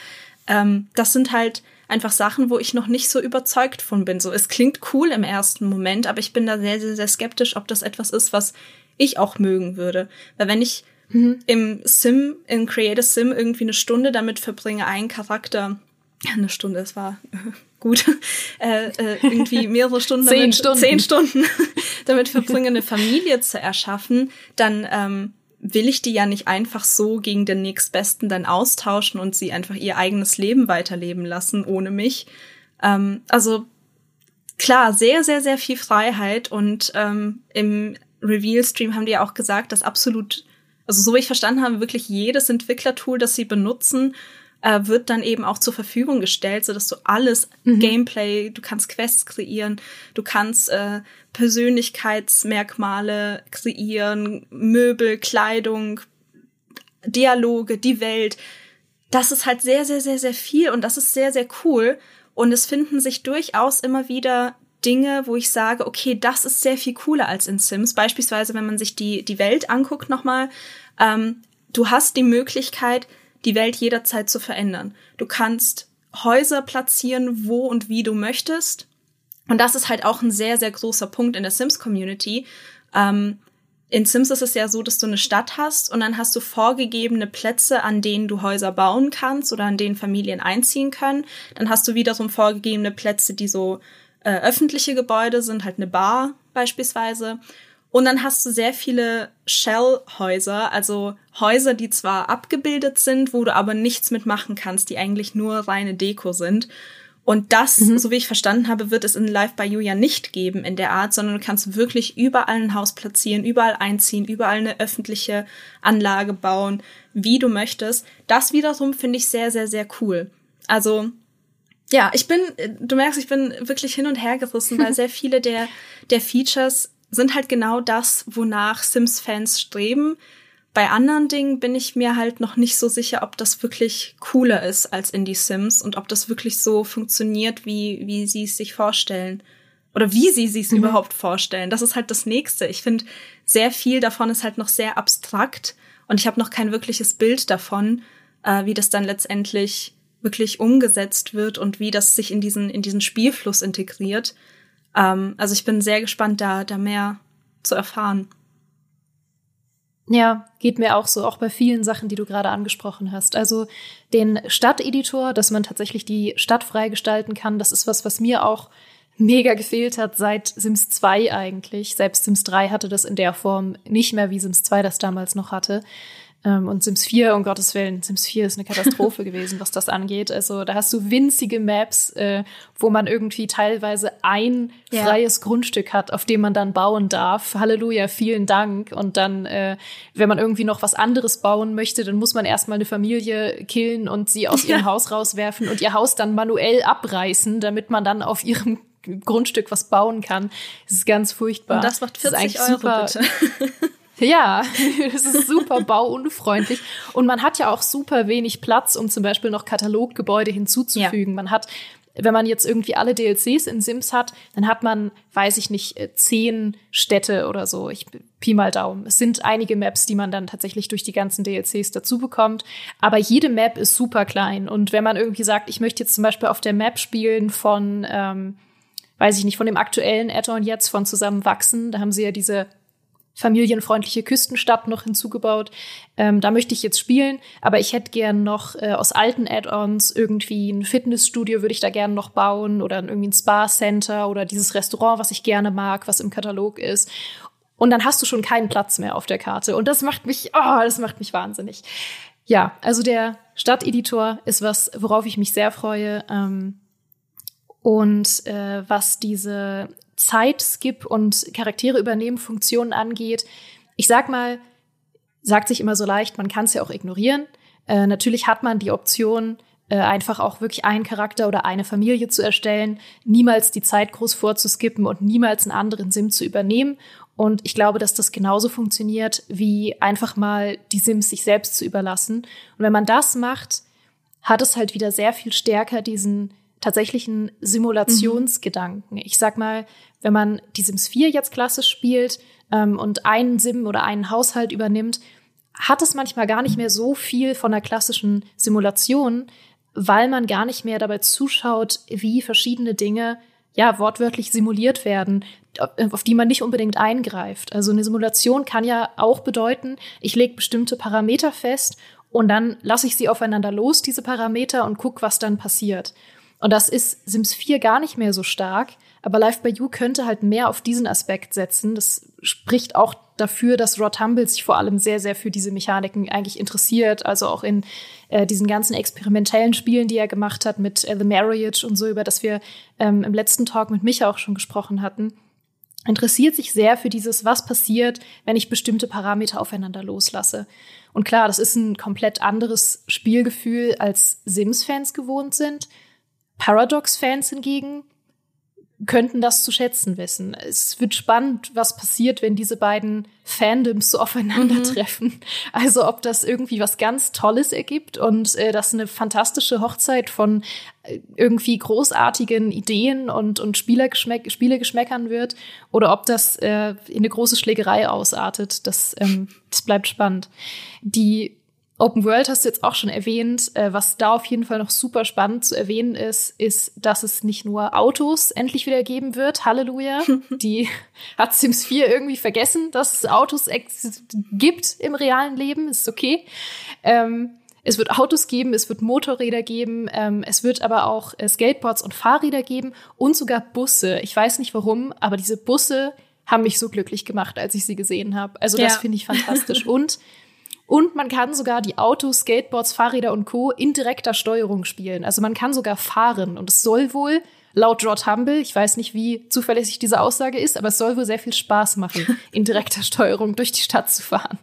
ähm, das sind halt einfach Sachen, wo ich noch nicht so überzeugt von bin. So, es klingt cool im ersten Moment, aber ich bin da sehr, sehr, sehr skeptisch, ob das etwas ist, was ich auch mögen würde. Weil wenn ich mhm. im Sim, in Creative Sim irgendwie eine Stunde damit verbringe, einen Charakter, eine Stunde, es war gut, äh, äh, irgendwie mehrere Stunden, zehn damit, Stunden, zehn Stunden damit verbringe, eine Familie zu erschaffen, dann ähm, will ich die ja nicht einfach so gegen den nächstbesten dann austauschen und sie einfach ihr eigenes Leben weiterleben lassen ohne mich. Ähm, also klar, sehr, sehr, sehr viel Freiheit und ähm, im Reveal-Stream haben die ja auch gesagt, dass absolut, also so wie ich verstanden habe, wirklich jedes Entwicklertool, das sie benutzen, äh, wird dann eben auch zur Verfügung gestellt, so dass du alles mhm. Gameplay, du kannst Quests kreieren, du kannst äh, Persönlichkeitsmerkmale kreieren, Möbel, Kleidung, Dialoge, die Welt. Das ist halt sehr, sehr, sehr, sehr viel und das ist sehr, sehr cool. Und es finden sich durchaus immer wieder Dinge, wo ich sage, okay, das ist sehr viel cooler als in Sims. Beispielsweise, wenn man sich die, die Welt anguckt nochmal, ähm, du hast die Möglichkeit, die Welt jederzeit zu verändern. Du kannst Häuser platzieren, wo und wie du möchtest. Und das ist halt auch ein sehr, sehr großer Punkt in der Sims-Community. Ähm, in Sims ist es ja so, dass du eine Stadt hast und dann hast du vorgegebene Plätze, an denen du Häuser bauen kannst oder an denen Familien einziehen können. Dann hast du wiederum vorgegebene Plätze, die so äh, öffentliche Gebäude sind, halt eine Bar beispielsweise. Und dann hast du sehr viele Shell-Häuser, also Häuser, die zwar abgebildet sind, wo du aber nichts mitmachen kannst, die eigentlich nur reine Deko sind. Und das, mhm. so wie ich verstanden habe, wird es in Live by You ja nicht geben in der Art, sondern du kannst wirklich überall ein Haus platzieren, überall einziehen, überall eine öffentliche Anlage bauen, wie du möchtest. Das wiederum finde ich sehr, sehr, sehr cool. Also ja, ich bin, du merkst, ich bin wirklich hin und her gerissen, weil sehr viele der, der Features sind halt genau das, wonach Sims-Fans streben. Bei anderen Dingen bin ich mir halt noch nicht so sicher, ob das wirklich cooler ist als in die Sims und ob das wirklich so funktioniert, wie, wie sie es sich vorstellen. Oder wie sie es mhm. überhaupt vorstellen. Das ist halt das Nächste. Ich finde, sehr viel davon ist halt noch sehr abstrakt und ich habe noch kein wirkliches Bild davon, äh, wie das dann letztendlich wirklich umgesetzt wird und wie das sich in diesen, in diesen Spielfluss integriert. Ähm, also ich bin sehr gespannt, da, da mehr zu erfahren. Ja, geht mir auch so, auch bei vielen Sachen, die du gerade angesprochen hast. Also den Stadteditor, dass man tatsächlich die Stadt freigestalten kann, das ist was, was mir auch mega gefehlt hat seit Sims 2 eigentlich. Selbst Sims 3 hatte das in der Form nicht mehr, wie Sims 2 das damals noch hatte. Ähm, und Sims 4, um Gottes Willen, Sims 4 ist eine Katastrophe gewesen, was das angeht. Also da hast du winzige Maps, äh, wo man irgendwie teilweise ein ja. freies Grundstück hat, auf dem man dann bauen darf. Halleluja, vielen Dank. Und dann, äh, wenn man irgendwie noch was anderes bauen möchte, dann muss man erstmal eine Familie killen und sie aus ihrem ja. Haus rauswerfen und ihr Haus dann manuell abreißen, damit man dann auf ihrem Grundstück was bauen kann. Das ist ganz furchtbar. Und das macht 40 das Euro, super. bitte. Ja, das ist super bauunfreundlich. Und man hat ja auch super wenig Platz, um zum Beispiel noch Kataloggebäude hinzuzufügen. Ja. Man hat, wenn man jetzt irgendwie alle DLCs in Sims hat, dann hat man, weiß ich nicht, äh, zehn Städte oder so. Ich Pi mal Daumen. Es sind einige Maps, die man dann tatsächlich durch die ganzen DLCs dazu bekommt. Aber jede Map ist super klein. Und wenn man irgendwie sagt, ich möchte jetzt zum Beispiel auf der Map spielen von, ähm, weiß ich nicht, von dem aktuellen Add-on jetzt von Zusammenwachsen, da haben sie ja diese familienfreundliche Küstenstadt noch hinzugebaut. Ähm, da möchte ich jetzt spielen, aber ich hätte gern noch äh, aus alten Add-ons irgendwie ein Fitnessstudio würde ich da gerne noch bauen oder irgendwie ein Spa-Center oder dieses Restaurant, was ich gerne mag, was im Katalog ist. Und dann hast du schon keinen Platz mehr auf der Karte. Und das macht mich, oh, das macht mich wahnsinnig. Ja, also der Stadteditor ist was, worauf ich mich sehr freue. Ähm, und äh, was diese Zeitskip und Charaktere übernehmen Funktionen angeht. Ich sag mal, sagt sich immer so leicht, man kann es ja auch ignorieren. Äh, natürlich hat man die Option, äh, einfach auch wirklich einen Charakter oder eine Familie zu erstellen, niemals die Zeit groß vorzuskippen und niemals einen anderen Sim zu übernehmen. Und ich glaube, dass das genauso funktioniert, wie einfach mal die Sims sich selbst zu überlassen. Und wenn man das macht, hat es halt wieder sehr viel stärker diesen tatsächlichen Simulationsgedanken. Ich sag mal, wenn man die Sims 4 jetzt klassisch spielt ähm, und einen Sim oder einen Haushalt übernimmt, hat es manchmal gar nicht mehr so viel von der klassischen Simulation, weil man gar nicht mehr dabei zuschaut, wie verschiedene Dinge ja wortwörtlich simuliert werden, auf die man nicht unbedingt eingreift. Also eine Simulation kann ja auch bedeuten, ich lege bestimmte Parameter fest und dann lasse ich sie aufeinander los, diese Parameter, und guck, was dann passiert. Und das ist Sims 4 gar nicht mehr so stark. Aber Life by You könnte halt mehr auf diesen Aspekt setzen. Das spricht auch dafür, dass Rod Humble sich vor allem sehr, sehr für diese Mechaniken eigentlich interessiert. Also auch in äh, diesen ganzen experimentellen Spielen, die er gemacht hat mit äh, The Marriage und so, über das wir ähm, im letzten Talk mit Micha auch schon gesprochen hatten. interessiert sich sehr für dieses, was passiert, wenn ich bestimmte Parameter aufeinander loslasse. Und klar, das ist ein komplett anderes Spielgefühl, als Sims-Fans gewohnt sind. Paradox-Fans hingegen könnten das zu schätzen wissen. Es wird spannend, was passiert, wenn diese beiden Fandoms so aufeinandertreffen. Mhm. Also ob das irgendwie was ganz Tolles ergibt und äh, das eine fantastische Hochzeit von äh, irgendwie großartigen Ideen und, und Spielergeschmäck Spielegeschmäckern wird oder ob das äh, in eine große Schlägerei ausartet. Das, ähm, das bleibt spannend. Die Open World hast du jetzt auch schon erwähnt. Äh, was da auf jeden Fall noch super spannend zu erwähnen ist, ist, dass es nicht nur Autos endlich wieder geben wird. Halleluja. Die hat Sims 4 irgendwie vergessen, dass es Autos gibt im realen Leben. Ist okay. Ähm, es wird Autos geben, es wird Motorräder geben, ähm, es wird aber auch äh, Skateboards und Fahrräder geben und sogar Busse. Ich weiß nicht warum, aber diese Busse haben mich so glücklich gemacht, als ich sie gesehen habe. Also das ja. finde ich fantastisch. Und und man kann sogar die Autos, Skateboards, Fahrräder und Co. in direkter Steuerung spielen. Also man kann sogar fahren. Und es soll wohl, laut Rod Humble, ich weiß nicht, wie zuverlässig diese Aussage ist, aber es soll wohl sehr viel Spaß machen, in direkter Steuerung durch die Stadt zu fahren.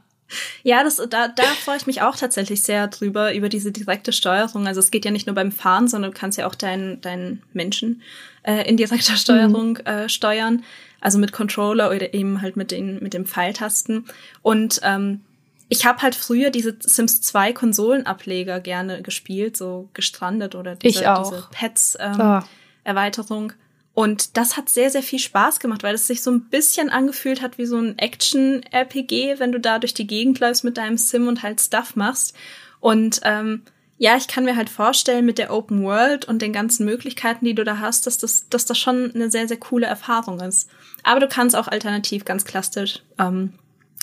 Ja, das, da, da freue ich mich auch tatsächlich sehr drüber, über diese direkte Steuerung. Also es geht ja nicht nur beim Fahren, sondern du kannst ja auch deinen, deinen Menschen äh, in direkter Steuerung mhm. äh, steuern. Also mit Controller oder eben halt mit, den, mit dem Pfeiltasten. Und ähm, ich habe halt früher diese Sims 2 Konsolenableger gerne gespielt, so gestrandet oder diese, diese Pets ähm, oh. Erweiterung. Und das hat sehr, sehr viel Spaß gemacht, weil es sich so ein bisschen angefühlt hat wie so ein Action-RPG, wenn du da durch die Gegend läufst mit deinem Sim und halt Stuff machst. Und ähm, ja, ich kann mir halt vorstellen, mit der Open World und den ganzen Möglichkeiten, die du da hast, dass das, dass das schon eine sehr, sehr coole Erfahrung ist. Aber du kannst auch alternativ ganz klassisch ähm,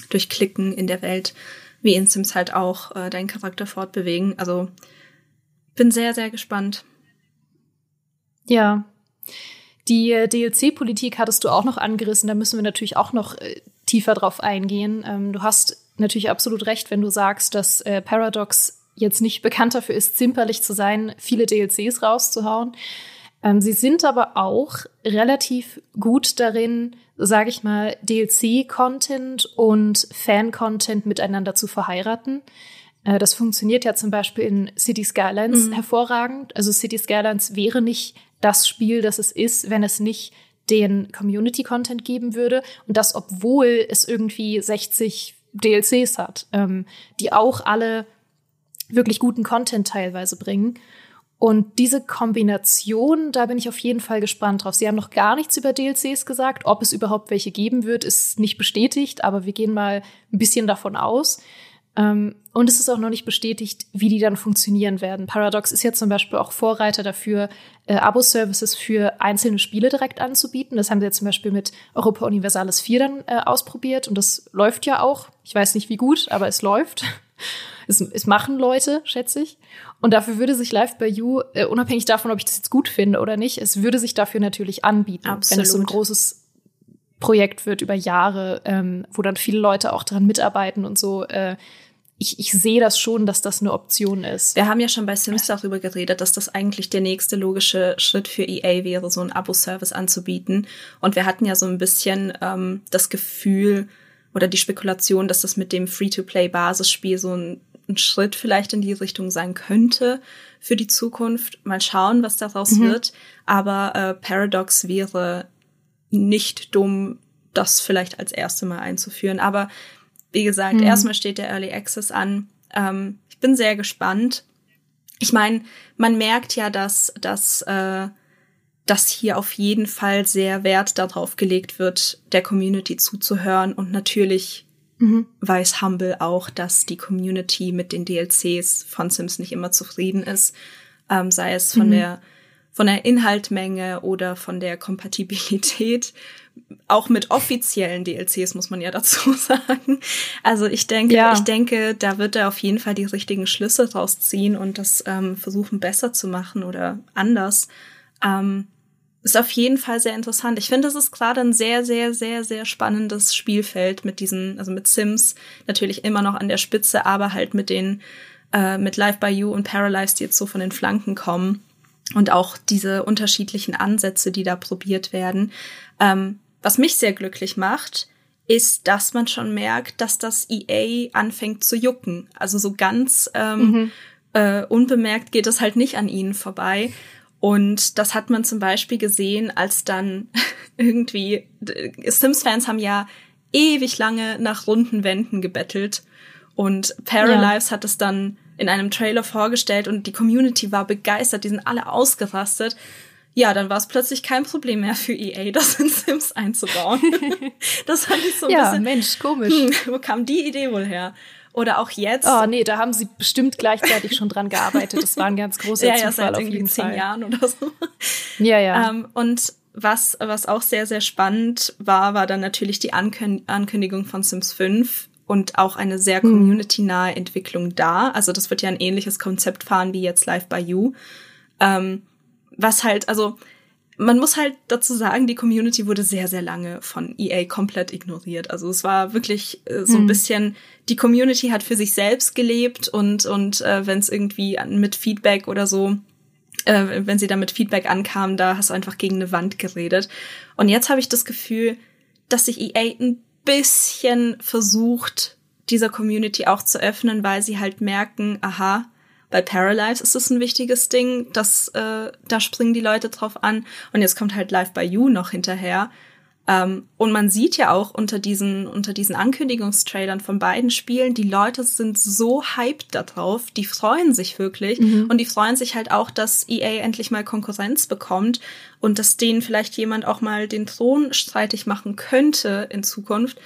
durch Klicken in der Welt, wie in Sims halt auch, äh, deinen Charakter fortbewegen. Also bin sehr, sehr gespannt. Ja. Die äh, DLC-Politik hattest du auch noch angerissen, da müssen wir natürlich auch noch äh, tiefer drauf eingehen. Ähm, du hast natürlich absolut recht, wenn du sagst, dass äh, Paradox jetzt nicht bekannt dafür ist, zimperlich zu sein, viele DLCs rauszuhauen. Ähm, sie sind aber auch relativ gut darin, sage ich mal, DLC-Content und Fan-Content miteinander zu verheiraten. Äh, das funktioniert ja zum Beispiel in City Skylines mhm. hervorragend. Also City Skylines wäre nicht das Spiel, das es ist, wenn es nicht den Community-Content geben würde. Und das, obwohl es irgendwie 60 DLCs hat, ähm, die auch alle wirklich guten Content teilweise bringen. Und diese Kombination, da bin ich auf jeden Fall gespannt drauf. Sie haben noch gar nichts über DLCs gesagt. Ob es überhaupt welche geben wird, ist nicht bestätigt, aber wir gehen mal ein bisschen davon aus. Ähm, und es ist auch noch nicht bestätigt, wie die dann funktionieren werden. Paradox ist ja zum Beispiel auch Vorreiter dafür, äh, Abo-Services für einzelne Spiele direkt anzubieten. Das haben sie ja zum Beispiel mit Europa Universalis 4 dann äh, ausprobiert und das läuft ja auch. Ich weiß nicht wie gut, aber es läuft. Es, es machen Leute, schätze ich. Und dafür würde sich Live by You, äh, unabhängig davon, ob ich das jetzt gut finde oder nicht, es würde sich dafür natürlich anbieten, Absolut. wenn es so ein großes Projekt wird über Jahre, ähm, wo dann viele Leute auch dran mitarbeiten und so. Äh, ich, ich sehe das schon, dass das eine Option ist. Wir haben ja schon bei Sims darüber geredet, dass das eigentlich der nächste logische Schritt für EA wäre, so einen Abo-Service anzubieten. Und wir hatten ja so ein bisschen ähm, das Gefühl oder die Spekulation, dass das mit dem Free-to-Play-Basisspiel so ein ein Schritt vielleicht in die Richtung sein könnte für die Zukunft. Mal schauen, was daraus mhm. wird. Aber äh, Paradox wäre nicht dumm, das vielleicht als erste Mal einzuführen. Aber wie gesagt, mhm. erstmal steht der Early Access an. Ähm, ich bin sehr gespannt. Ich meine, man merkt ja, dass, dass, äh, dass hier auf jeden Fall sehr Wert darauf gelegt wird, der Community zuzuhören und natürlich Mhm. Weiß Humble auch, dass die Community mit den DLCs von Sims nicht immer zufrieden ist, ähm, sei es von mhm. der von der Inhaltmenge oder von der Kompatibilität. Auch mit offiziellen DLCs muss man ja dazu sagen. Also ich denke, ja. ich denke, da wird er auf jeden Fall die richtigen Schlüsse rausziehen und das ähm, versuchen besser zu machen oder anders. Ähm, ist auf jeden Fall sehr interessant. Ich finde, es ist gerade ein sehr, sehr, sehr, sehr spannendes Spielfeld mit diesen, also mit Sims natürlich immer noch an der Spitze, aber halt mit den, äh, mit Live by You und Paralyzed, die jetzt so von den Flanken kommen und auch diese unterschiedlichen Ansätze, die da probiert werden. Ähm, was mich sehr glücklich macht, ist, dass man schon merkt, dass das EA anfängt zu jucken. Also so ganz ähm, mhm. äh, unbemerkt geht es halt nicht an ihnen vorbei. Und das hat man zum Beispiel gesehen, als dann irgendwie Sims-Fans haben ja ewig lange nach runden Wänden gebettelt. Und Paralives ja. hat es dann in einem Trailer vorgestellt und die Community war begeistert, die sind alle ausgerastet. Ja, dann war es plötzlich kein Problem mehr für EA, das in Sims einzubauen. das fand ich so ein ja, bisschen. Mensch, komisch. Hm, wo kam die Idee wohl her? Oder auch jetzt. Oh nee, da haben sie bestimmt gleichzeitig schon dran gearbeitet. Das war ein ganz großer ja, Zufall ja, seit auf irgendwie jeden zehn Fall. Jahren oder so. Ja, ja. Ähm, und was, was auch sehr, sehr spannend war, war dann natürlich die Ankün Ankündigung von Sims 5 und auch eine sehr Hm. community-nahe Entwicklung da. Also das wird ja ein ähnliches Konzept fahren wie jetzt Live by You. Ähm, was halt, also man muss halt dazu sagen, die Community wurde sehr, sehr lange von EA komplett ignoriert. Also es war wirklich äh, so ein Hm. bisschen, die Community hat für sich selbst gelebt und, und äh, wenn es irgendwie mit Feedback oder so, äh, wenn sie da mit Feedback ankam, da hast du einfach gegen eine Wand geredet. Und jetzt habe ich das Gefühl, dass sich EA ein bisschen versucht, dieser Community auch zu öffnen, weil sie halt merken, aha, bei Paralives ist es ein wichtiges Ding, das, äh, da springen die Leute drauf an. Und jetzt kommt halt Live by You noch hinterher. Ähm, und man sieht ja auch unter diesen, unter diesen Ankündigungstrailern von beiden Spielen, die Leute sind so hyped darauf, die freuen sich wirklich. Und die freuen sich halt auch, dass EA endlich mal Konkurrenz bekommt und dass denen vielleicht jemand auch mal den Thron streitig machen könnte in Zukunft.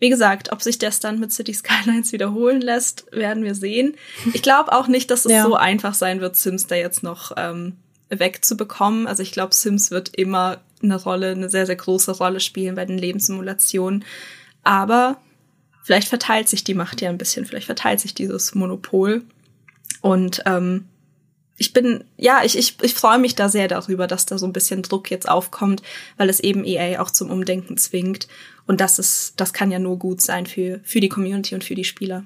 Wie gesagt, ob sich der Stunt mit City Skylines wiederholen lässt, werden wir sehen. Ich glaube auch nicht, dass es Ja. so einfach sein wird, Sims da jetzt noch ähm, wegzubekommen. Also ich glaube, Sims wird immer eine Rolle, eine sehr, sehr große Rolle spielen bei den Lebenssimulationen. Aber vielleicht verteilt sich die Macht ja ein bisschen, vielleicht verteilt sich dieses Monopol. Und ähm, ich bin, ja, ich, ich, ich freue mich da sehr darüber, dass da so ein bisschen Druck jetzt aufkommt, weil es eben EA auch zum Umdenken zwingt. Und das ist, das kann ja nur gut sein für, für die Community und für die Spieler.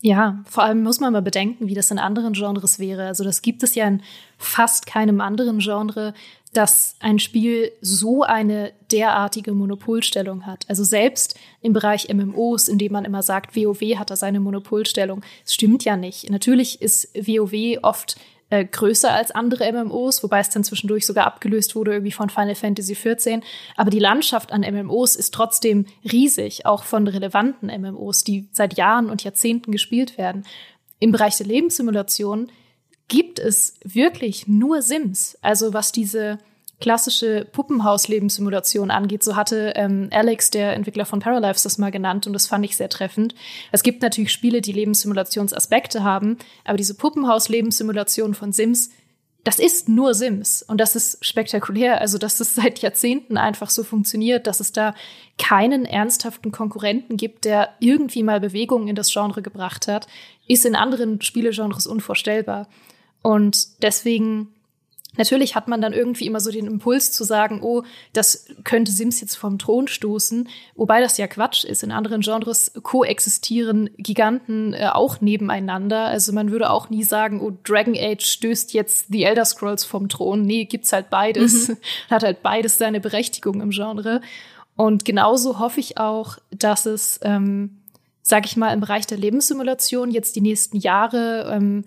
Ja, vor allem muss man mal bedenken, wie das in anderen Genres wäre. Also das gibt es ja in fast keinem anderen Genre, dass ein Spiel so eine derartige Monopolstellung hat. Also selbst im Bereich MMOs, in dem man immer sagt, WoW hat da seine Monopolstellung. Es stimmt ja nicht. Natürlich ist WoW oft äh, größer als andere MMOs, wobei es dann zwischendurch sogar abgelöst wurde irgendwie von Final Fantasy XIV. Aber die Landschaft an MMOs ist trotzdem riesig, auch von relevanten MMOs, die seit Jahren und Jahrzehnten gespielt werden. Im Bereich der Lebenssimulation gibt es wirklich nur Sims. Also was diese klassische Puppenhaus-Lebenssimulation angeht, so hatte ähm, Alex, der Entwickler von Paralives, das mal genannt und das fand ich sehr treffend. Es gibt natürlich Spiele, die Lebenssimulationsaspekte haben, aber diese Puppenhaus-Lebenssimulation von Sims, das ist nur Sims und das ist spektakulär. Also, dass es seit Jahrzehnten einfach so funktioniert, dass es da keinen ernsthaften Konkurrenten gibt, der irgendwie mal Bewegung in das Genre gebracht hat, ist in anderen Spielegenres unvorstellbar. Und deswegen Natürlich hat man dann irgendwie immer so den Impuls zu sagen, oh, das könnte Sims jetzt vom Thron stoßen, wobei das ja Quatsch ist. In anderen Genres koexistieren Giganten äh, auch nebeneinander. Also man würde auch nie sagen, oh, Dragon Age stößt jetzt The Elder Scrolls vom Thron. Nee, gibt's halt beides. Hat halt beides seine Berechtigung im Genre. Und genauso hoffe ich auch, dass es, ähm, sag ich mal, im Bereich der Lebenssimulation jetzt die nächsten Jahre ähm,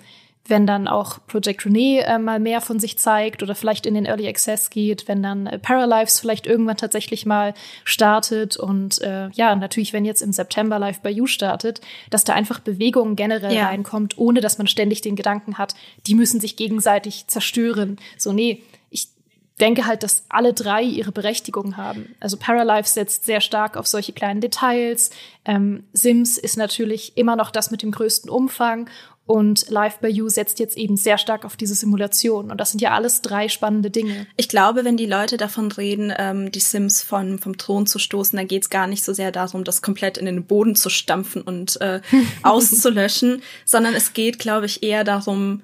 wenn dann auch Project Renee äh, mal mehr von sich zeigt oder vielleicht in den Early Access geht, wenn dann äh, Paralives vielleicht irgendwann tatsächlich mal startet und äh, ja, natürlich, wenn jetzt im September Live by You startet, dass da einfach Bewegung generell Ja. reinkommt, ohne dass man ständig den Gedanken hat, die müssen sich gegenseitig zerstören. So, nee, ich denke halt, dass alle drei ihre Berechtigung haben. Also Paralife setzt sehr stark auf solche kleinen Details. Ähm, Sims ist natürlich immer noch das mit dem größten Umfang. Und Live by You setzt jetzt eben sehr stark auf diese Simulation. Und das sind ja alles drei spannende Dinge. Ich glaube, wenn die Leute davon reden, ähm, die Sims von, vom Thron zu stoßen, dann geht es gar nicht so sehr darum, das komplett in den Boden zu stampfen und äh, auszulöschen, sondern es geht, glaube ich, eher darum,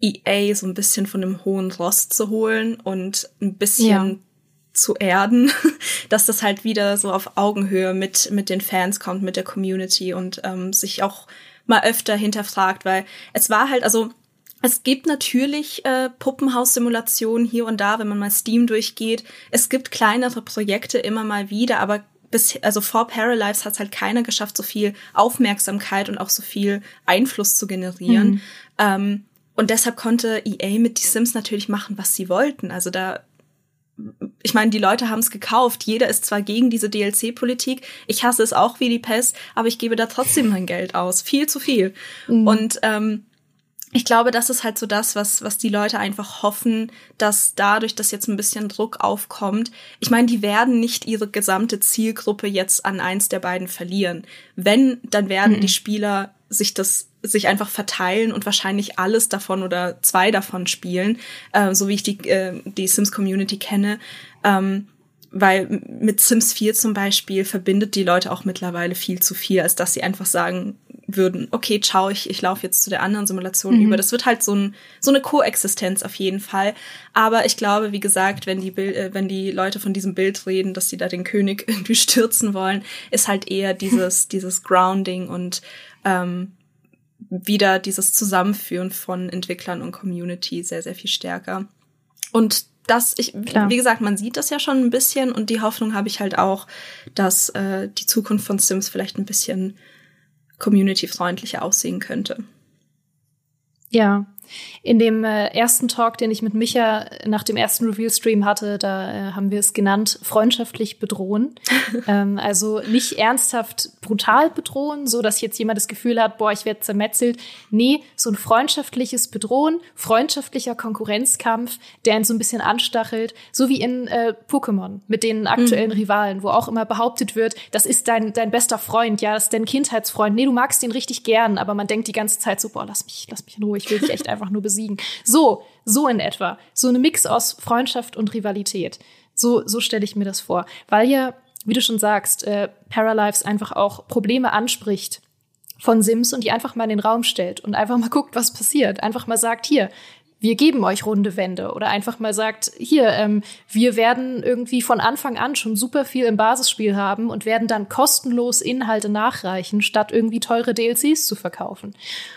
EA so ein bisschen von dem hohen Ross zu holen und ein bisschen Ja. zu erden, dass das halt wieder so auf Augenhöhe mit, mit den Fans kommt, mit der Community und ähm, sich auch mal öfter hinterfragt, weil es war halt, also es gibt natürlich äh, Puppenhaus-Simulationen hier und da, wenn man mal Steam durchgeht. Es gibt kleinere Projekte immer mal wieder, aber bis, also vor Paralives hat es halt keiner geschafft, so viel Aufmerksamkeit und auch so viel Einfluss zu generieren. Mhm. Ähm, und deshalb konnte EA mit The Sims natürlich machen, was sie wollten. Also da, ich meine, die Leute haben es gekauft. Jeder ist zwar gegen diese DLC-Politik. Ich hasse es auch wie die Pest, aber ich gebe da trotzdem mein Geld aus. Viel zu viel. Mhm. Und ähm, ich glaube, das ist halt so das, was, was die Leute einfach hoffen, dass dadurch, dass jetzt ein bisschen Druck aufkommt, ich meine, die werden nicht ihre gesamte Zielgruppe jetzt an eins der beiden verlieren. Wenn, dann werden mhm. die Spieler sich das sich einfach verteilen und wahrscheinlich alles davon oder zwei davon spielen, äh, so wie ich die, äh, die Sims Community kenne. Ähm, weil mit Sims 4 zum Beispiel verbindet die Leute auch mittlerweile viel zu viel, als dass sie einfach sagen würden, okay, ciao, ich, ich laufe jetzt zu der anderen Simulation mhm. über. Das wird halt so, ein, so eine Koexistenz auf jeden Fall. Aber ich glaube, wie gesagt, wenn die, Bild, äh, wenn die Leute von diesem Bild reden, dass sie da den König irgendwie stürzen wollen, ist halt eher dieses, dieses Grounding und ähm, wieder dieses Zusammenführen von Entwicklern und Community sehr, sehr viel stärker. Und das, ich, Klar. wie gesagt, man sieht das ja schon ein bisschen und die Hoffnung habe ich halt auch, dass äh, die Zukunft von Sims vielleicht ein bisschen community-freundlicher aussehen könnte. Ja, in dem äh, ersten Talk, den ich mit Micha nach dem ersten Reveal-Stream hatte, da äh, haben wir es genannt, freundschaftlich bedrohen. ähm, also nicht ernsthaft brutal bedrohen, so dass jetzt jemand das Gefühl hat, boah, ich werde zermetzelt. Nee, so ein freundschaftliches Bedrohen, freundschaftlicher Konkurrenzkampf, der ihn so ein bisschen anstachelt, so wie in äh, Pokémon mit den aktuellen mhm. Rivalen, wo auch immer behauptet wird, das ist dein, dein bester Freund, ja, das ist dein Kindheitsfreund. Nee, du magst den richtig gern, aber man denkt die ganze Zeit so, boah, lass mich, lass mich in Ruhe, ich will dich echt einfach einfach nur besiegen. So, so in etwa. So eine Mix aus Freundschaft und Rivalität. So, so stelle ich mir das vor. Weil ja, wie du schon sagst, äh, Paralives einfach auch Probleme anspricht von Sims und die einfach mal in den Raum stellt und einfach mal guckt, was passiert. Einfach mal sagt, hier, wir geben euch runde Wände oder einfach mal sagt, hier, ähm, wir werden irgendwie von Anfang an schon super viel im Basisspiel haben und werden dann kostenlos Inhalte nachreichen, statt irgendwie teure DLCs zu verkaufen.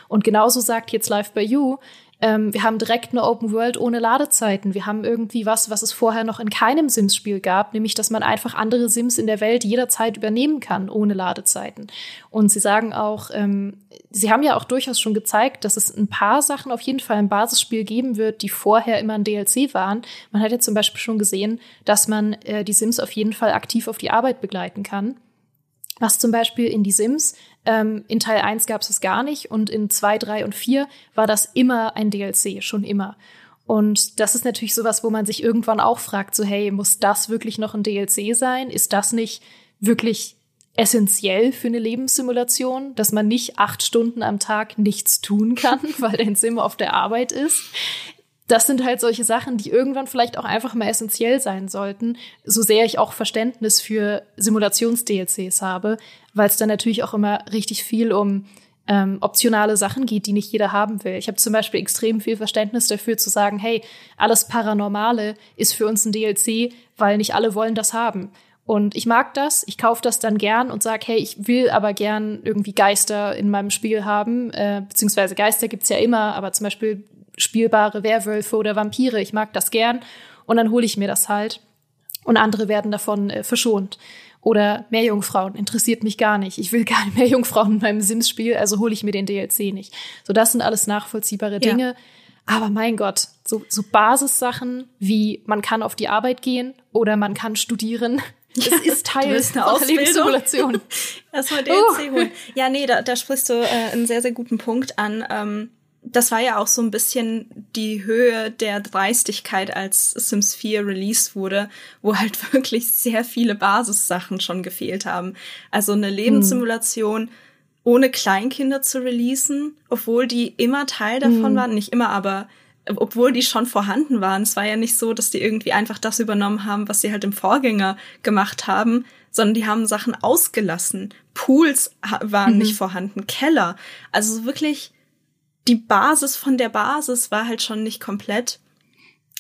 Und genauso sagt jetzt Live by You, ähm, wir haben direkt eine Open World ohne Ladezeiten. Wir haben irgendwie was, was es vorher noch in keinem Sims-Spiel gab, nämlich, dass man einfach andere Sims in der Welt jederzeit übernehmen kann, ohne Ladezeiten. Und sie sagen auch, ähm, sie haben ja auch durchaus schon gezeigt, dass es ein paar Sachen auf jeden Fall im Basisspiel geben wird, die vorher immer ein DLC waren. Man hat ja zum Beispiel schon gesehen, dass man äh, die Sims auf jeden Fall aktiv auf die Arbeit begleiten kann. Was zum Beispiel in die Sims ähm, in Teil 1 gab es das gar nicht und in 2, 3 und 4 war das immer ein DLC, schon immer. Und das ist natürlich sowas, wo man sich irgendwann auch fragt, so hey, muss das wirklich noch ein DLC sein? Ist das nicht wirklich essentiell für eine Lebenssimulation, dass man nicht acht Stunden am Tag nichts tun kann, weil dein Sim auf der Arbeit ist? Das sind halt solche Sachen, die irgendwann vielleicht auch einfach mal essentiell sein sollten, so sehr ich auch Verständnis für Simulations-DLCs habe, weil es dann natürlich auch immer richtig viel um ähm, optionale Sachen geht, die nicht jeder haben will. Ich habe zum Beispiel extrem viel Verständnis dafür zu sagen, hey, alles Paranormale ist für uns ein DLC, weil nicht alle wollen das haben. Und ich mag das, ich kaufe das dann gern und sage, hey, ich will aber gern irgendwie Geister in meinem Spiel haben, äh, beziehungsweise Geister gibt's ja immer, aber zum Beispiel spielbare Werwölfe oder Vampire. Ich mag das gern und dann hole ich mir das halt. Und andere werden davon äh, verschont. Oder Meerjungfrauen interessiert mich gar nicht. Ich will gar nicht Meerjungfrauen in meinem Sims-Spiel, also hole ich mir den DLC nicht. So, das sind alles nachvollziehbare Dinge. Ja. Aber mein Gott, so, so Basissachen wie man kann auf die Arbeit gehen oder man kann studieren. Das ist Teil einer Lebenssimulation. Erstmal DLC uh. holen. Ja, nee, da, da sprichst du äh, einen sehr, sehr guten Punkt an. Ähm, das war ja auch so ein bisschen die Höhe der Dreistigkeit, als Sims 4 released wurde, wo halt wirklich sehr viele Basissachen schon gefehlt haben. Also eine Lebenssimulation hm. ohne Kleinkinder zu releasen, obwohl die immer Teil davon hm. waren, nicht immer, aber obwohl die schon vorhanden waren. Es war ja nicht so, dass die irgendwie einfach das übernommen haben, was sie halt im Vorgänger gemacht haben, sondern die haben Sachen ausgelassen. Pools waren mhm. nicht vorhanden, Keller. Also wirklich die Basis von der Basis war halt schon nicht komplett.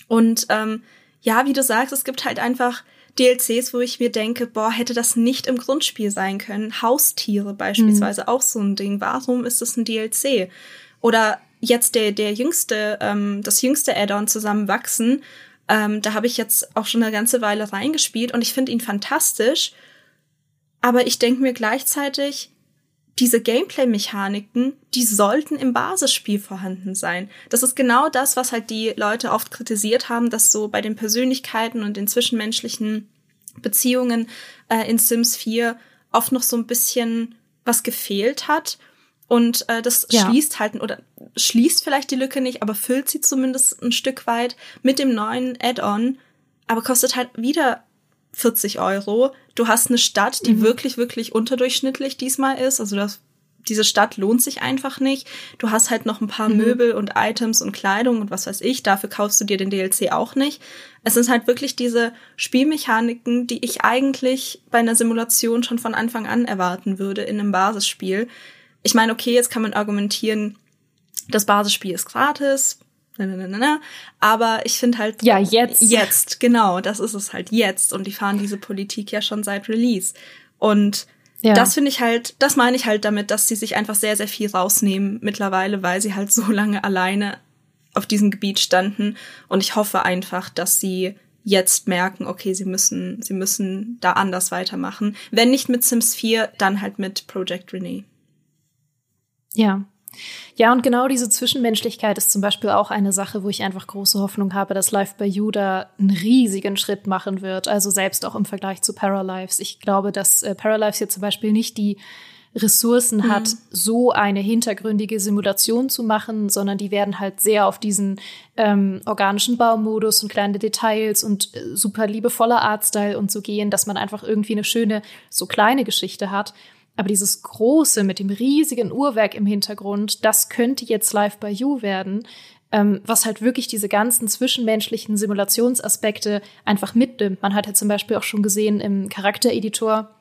Und ähm, ja, wie du sagst, es gibt halt einfach DLCs, wo ich mir denke, boah, hätte das nicht im Grundspiel sein können. Haustiere beispielsweise mhm. auch so ein Ding. Warum ist das ein DLC? Oder jetzt der, der jüngste, ähm, das jüngste Add-on zusammenwachsen, ähm, da habe ich jetzt auch schon eine ganze Weile reingespielt und ich finde ihn fantastisch. Aber ich denke mir gleichzeitig, diese Gameplay-Mechaniken, die sollten im Basisspiel vorhanden sein. Das ist genau das, was halt die Leute oft kritisiert haben, dass so bei den Persönlichkeiten und den zwischenmenschlichen Beziehungen äh, in Sims 4 oft noch so ein bisschen was gefehlt hat. Und äh, das ja. schließt halt oder schließt vielleicht die Lücke nicht, aber füllt sie zumindest ein Stück weit mit dem neuen Add-on, aber kostet halt wieder 40 Euro. Du hast eine Stadt, die mhm. wirklich, wirklich unterdurchschnittlich diesmal ist. Also das, diese Stadt lohnt sich einfach nicht. Du hast halt noch ein paar mhm. Möbel und Items und Kleidung und was weiß ich. Dafür kaufst du dir den DLC auch nicht. Es sind halt wirklich diese Spielmechaniken, die ich eigentlich bei einer Simulation schon von Anfang an erwarten würde in einem Basisspiel. Ich meine, okay, jetzt kann man argumentieren, das Basisspiel ist gratis, aber ich finde halt. Ja, jetzt. Jetzt, genau. Das ist es halt jetzt. Und die fahren diese Politik ja schon seit Release. Und ja. das finde ich halt, das meine ich halt damit, dass sie sich einfach sehr, sehr viel rausnehmen mittlerweile, weil sie halt so lange alleine auf diesem Gebiet standen. Und ich hoffe einfach, dass sie jetzt merken, okay, sie müssen, sie müssen da anders weitermachen. Wenn nicht mit Sims 4, dann halt mit Project Renee. Ja, ja, und genau diese Zwischenmenschlichkeit ist zum Beispiel auch eine Sache, wo ich einfach große Hoffnung habe, dass Life by You da einen riesigen Schritt machen wird. Also selbst auch im Vergleich zu Paralives. Ich glaube, dass äh, Paralives hier zum Beispiel nicht die Ressourcen mhm. hat, so eine hintergründige Simulation zu machen, sondern die werden halt sehr auf diesen ähm, organischen Baumodus und kleine Details und äh, super liebevoller Artstyle und so gehen, dass man einfach irgendwie eine schöne, so kleine Geschichte hat. Aber dieses große mit dem riesigen Uhrwerk im Hintergrund, das könnte jetzt Live by You werden, ähm, was halt wirklich diese ganzen zwischenmenschlichen Simulationsaspekte einfach mitnimmt. Man hat ja zum Beispiel auch schon gesehen im Charaktereditor,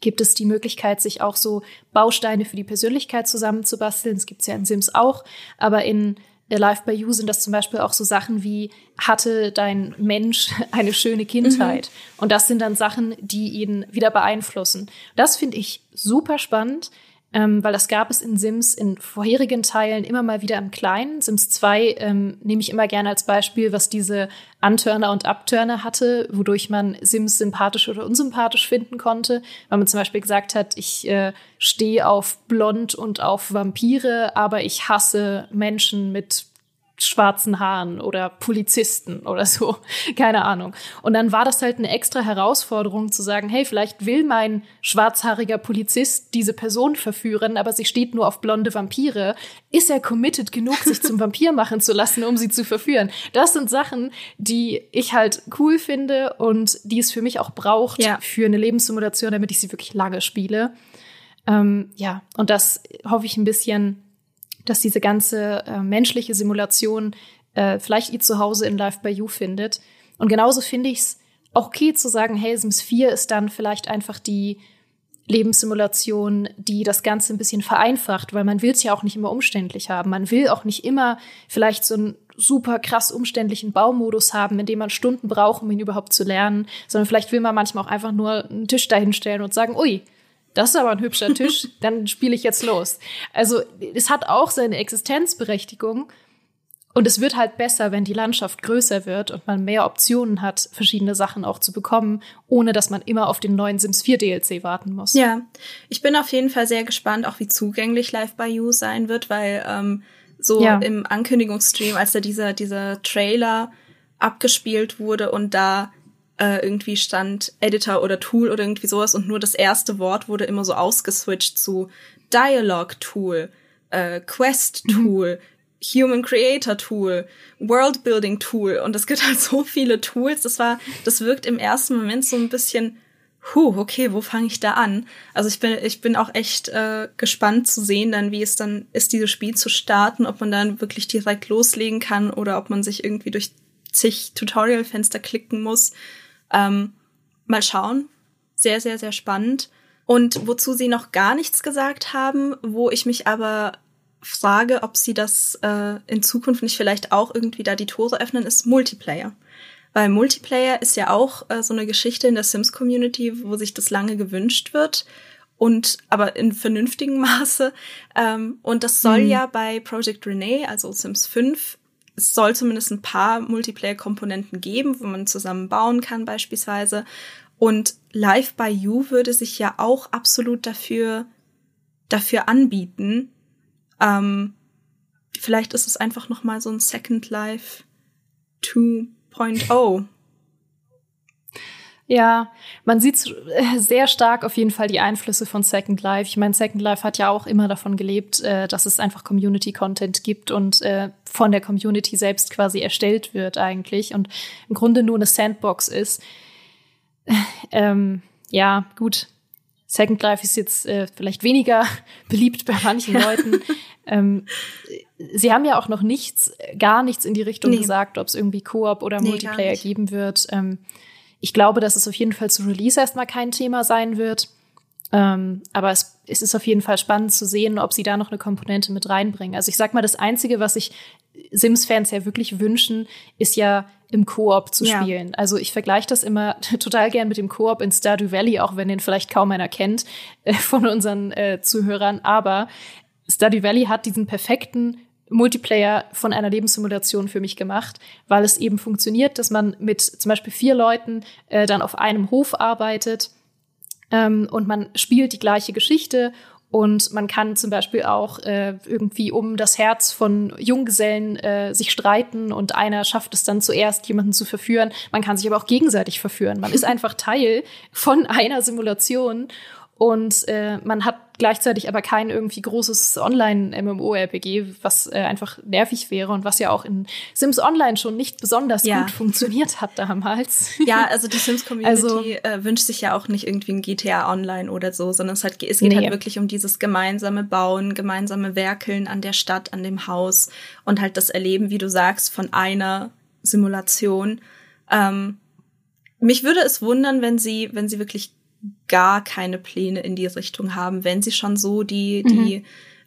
gibt es die Möglichkeit, sich auch so Bausteine für die Persönlichkeit zusammenzubasteln. Das gibt es ja in Sims auch, aber in Live by You sind das zum Beispiel auch so Sachen wie, hatte dein Mensch eine schöne Kindheit? Mhm. Und das sind dann Sachen, die ihn wieder beeinflussen. Das finde ich super spannend, ähm, weil das gab es in Sims in vorherigen Teilen immer mal wieder im Kleinen. Sims 2 ähm, nehme ich immer gerne als Beispiel, was diese Antörner und Abtörner hatte, wodurch man Sims sympathisch oder unsympathisch finden konnte. Weil man zum Beispiel gesagt hat, ich äh, stehe auf Blond und auf Vampire, aber ich hasse Menschen mit schwarzen Haaren oder Polizisten oder so, keine Ahnung. Und dann war das halt eine extra Herausforderung zu sagen, hey, vielleicht will mein schwarzhaariger Polizist diese Person verführen, aber sie steht nur auf blonde Vampire. Ist er committed genug, sich zum Vampir machen zu lassen, um sie zu verführen? Das sind Sachen, die ich halt cool finde und die es für mich auch braucht ja. für eine Lebenssimulation, damit ich sie wirklich lange spiele. Ähm, ja, und das hoffe ich ein bisschen dass diese ganze äh, menschliche Simulation äh, vielleicht ihr Zuhause in Live by You findet. Und genauso finde ich es auch okay zu sagen, hey, Sims 4 ist dann vielleicht einfach die Lebenssimulation, die das Ganze ein bisschen vereinfacht, weil man will es ja auch nicht immer umständlich haben. Man will auch nicht immer vielleicht so einen super krass umständlichen Baumodus haben, in dem man Stunden braucht, um ihn überhaupt zu lernen, sondern vielleicht will man manchmal auch einfach nur einen Tisch dahinstellen und sagen, ui, das ist aber ein hübscher Tisch, dann spiele ich jetzt los. Also es hat auch seine Existenzberechtigung. Und es wird halt besser, wenn die Landschaft größer wird und man mehr Optionen hat, verschiedene Sachen auch zu bekommen, ohne dass man immer auf den neuen Sims 4 DLC warten muss. Ja, ich bin auf jeden Fall sehr gespannt, auch wie zugänglich Live by You sein wird, weil ähm, so ja. im Ankündigungsstream, als da dieser, dieser Trailer abgespielt wurde und da äh, irgendwie stand Editor oder Tool oder irgendwie sowas und nur das erste Wort wurde immer so ausgeswitcht zu Dialog Tool, äh, Quest mhm. Tool, mhm. Human Creator Tool, World Building Tool und es gibt halt so viele Tools. Das war, das wirkt im ersten Moment so ein bisschen, huh, okay, wo fange ich da an? Also ich bin, ich bin auch echt äh, gespannt zu sehen, dann wie es dann ist, dieses Spiel zu starten, ob man dann wirklich direkt loslegen kann oder ob man sich irgendwie durch zig Tutorial-Fenster klicken muss. Ähm, mal schauen. Sehr, sehr, sehr spannend. Und wozu sie noch gar nichts gesagt haben, wo ich mich aber frage, ob sie das äh, in Zukunft nicht vielleicht auch irgendwie da die Tore öffnen, ist Multiplayer. Weil Multiplayer ist ja auch äh, so eine Geschichte in der Sims-Community, wo sich das lange gewünscht wird. und aber in vernünftigem Maße. Ähm, und das soll Mhm. ja bei Project Renee, also Sims 5, es soll zumindest ein paar Multiplayer-Komponenten geben, wo man zusammen bauen kann beispielsweise. Und Live by You würde sich ja auch absolut dafür, dafür anbieten. Ähm, vielleicht ist es einfach noch mal so ein Second Life 2.0. Ja, man sieht äh, sehr stark auf jeden Fall die Einflüsse von Second Life. Ich meine, Second Life hat ja auch immer davon gelebt, äh, dass es einfach Community-Content gibt und äh, von der Community selbst quasi erstellt wird eigentlich und im Grunde nur eine Sandbox ist. Ähm, ja, gut. Second Life ist jetzt äh, vielleicht weniger beliebt bei manchen Leuten. ähm, sie haben ja auch noch nichts, gar nichts in die Richtung Nee. gesagt, ob es irgendwie Koop oder Nee, Multiplayer geben wird. Ähm, ich glaube, dass es auf jeden Fall zu Release erstmal kein Thema sein wird. Ähm, aber es, es ist auf jeden Fall spannend zu sehen, ob sie da noch eine Komponente mit reinbringen. Also ich sag mal, das Einzige, was sich Sims-Fans ja wirklich wünschen, ist ja im Koop zu Ja. spielen. Also ich vergleiche das immer total gern mit dem Koop in Stardew Valley, auch wenn den vielleicht kaum einer kennt äh, von unseren äh, Zuhörern. Aber Stardew Valley hat diesen perfekten Multiplayer von einer Lebenssimulation für mich gemacht, weil es eben funktioniert, dass man mit zum Beispiel vier Leuten äh, dann auf einem Hof arbeitet ähm, und man spielt die gleiche Geschichte und man kann zum Beispiel auch äh, irgendwie um das Herz von Junggesellen äh, sich streiten und einer schafft es dann zuerst, jemanden zu verführen. Man kann sich aber auch gegenseitig verführen. Man ist einfach Teil von einer Simulation und äh, man hat gleichzeitig aber kein irgendwie großes Online-MMO-RPG, was äh, einfach nervig wäre und was ja auch in Sims Online schon nicht besonders Ja. gut funktioniert hat damals. Ja, also die Sims-Community Also- äh, wünscht sich ja auch nicht irgendwie ein GTA Online oder so, sondern es, hat, es geht Nee. halt wirklich um dieses gemeinsame Bauen, gemeinsame Werkeln an der Stadt, an dem Haus und halt das Erleben, wie du sagst, von einer Simulation. Ähm, mich würde es wundern, wenn sie, wenn sie wirklich gar keine Pläne in die Richtung haben, wenn sie schon so die, die,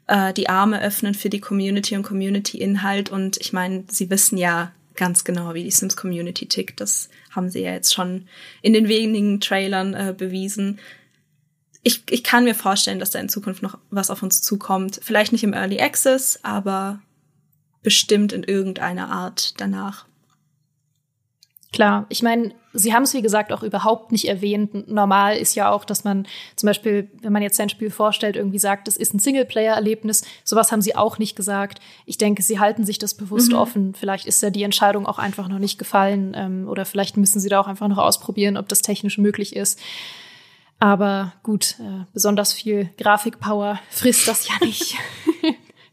äh, die Arme öffnen für die Community und Community-Inhalt. Und ich meine, sie wissen ja ganz genau, wie die Sims-Community tickt. Das haben sie ja jetzt schon in den wenigen Trailern äh, bewiesen. Ich, ich kann mir vorstellen, dass da in Zukunft noch was auf uns zukommt. Vielleicht nicht im Early Access, aber bestimmt in irgendeiner Art danach. Klar, ich meine, Sie haben es wie gesagt auch überhaupt nicht erwähnt. Normal ist ja auch, dass man zum Beispiel, wenn man jetzt sein Spiel vorstellt, irgendwie sagt, es ist ein Singleplayer-Erlebnis. Sowas haben Sie auch nicht gesagt. Ich denke, Sie halten sich das bewusst Mhm. offen. Vielleicht ist da die Entscheidung auch einfach noch nicht gefallen ähm, oder vielleicht müssen Sie da auch einfach noch ausprobieren, ob das technisch möglich ist. Aber gut, äh, besonders viel Grafikpower frisst das ja nicht.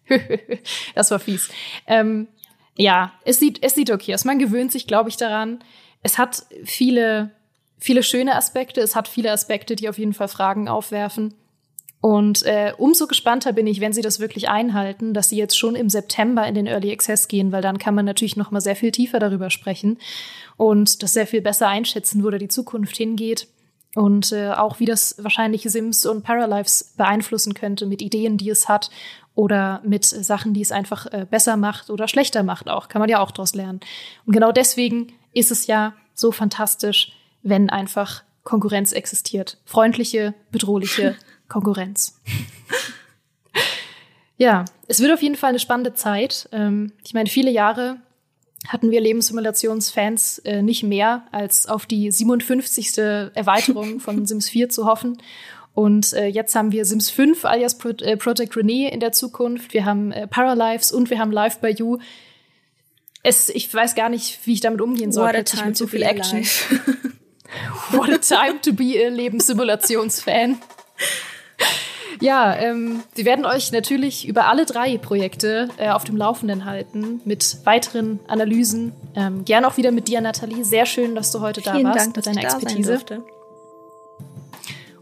das war fies. Ähm, ja, es sieht, es sieht okay aus. Man gewöhnt sich, glaube ich, daran. Es hat viele, viele schöne Aspekte. Es hat viele Aspekte, die auf jeden Fall Fragen aufwerfen. Und äh, umso gespannter bin ich, wenn sie das wirklich einhalten, dass sie jetzt schon im September in den Early Access gehen, weil dann kann man natürlich noch mal sehr viel tiefer darüber sprechen und das sehr viel besser einschätzen, wo da die Zukunft hingeht und äh, auch wie das wahrscheinlich Sims und Paralives beeinflussen könnte mit Ideen, die es hat oder mit Sachen, die es einfach äh, besser macht oder schlechter macht auch. Kann man ja auch daraus lernen. Und genau deswegen ist es ja so fantastisch, wenn einfach Konkurrenz existiert. Freundliche, bedrohliche Konkurrenz. ja, es wird auf jeden Fall eine spannende Zeit. Ähm, ich meine, viele Jahre hatten wir Lebenssimulationsfans äh, nicht mehr, als auf die 57. Erweiterung von Sims 4 zu hoffen. Und äh, jetzt haben wir Sims 5 alias Pro äh, Project Renee in der Zukunft. Wir haben äh, Paralives und wir haben Live by You. Es, ich weiß gar nicht, wie ich damit umgehen soll, What a plötzlich time mit so to viel be Action. What a time to be a Lebenssimulationsfan. Ja, ähm, wir werden euch natürlich über alle drei Projekte äh, auf dem Laufenden halten mit weiteren Analysen. Ähm, gern auch wieder mit dir, Nathalie. Sehr schön, dass du heute da Vielen warst Dank, mit deiner da Expertise.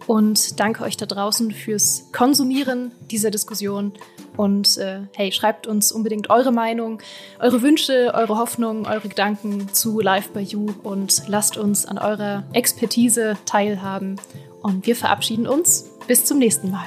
Und danke euch da draußen fürs Konsumieren dieser Diskussion. Und äh, hey, schreibt uns unbedingt eure Meinung, eure Wünsche, eure Hoffnungen, eure Gedanken zu Live by You und lasst uns an eurer Expertise teilhaben. Und wir verabschieden uns. Bis zum nächsten Mal.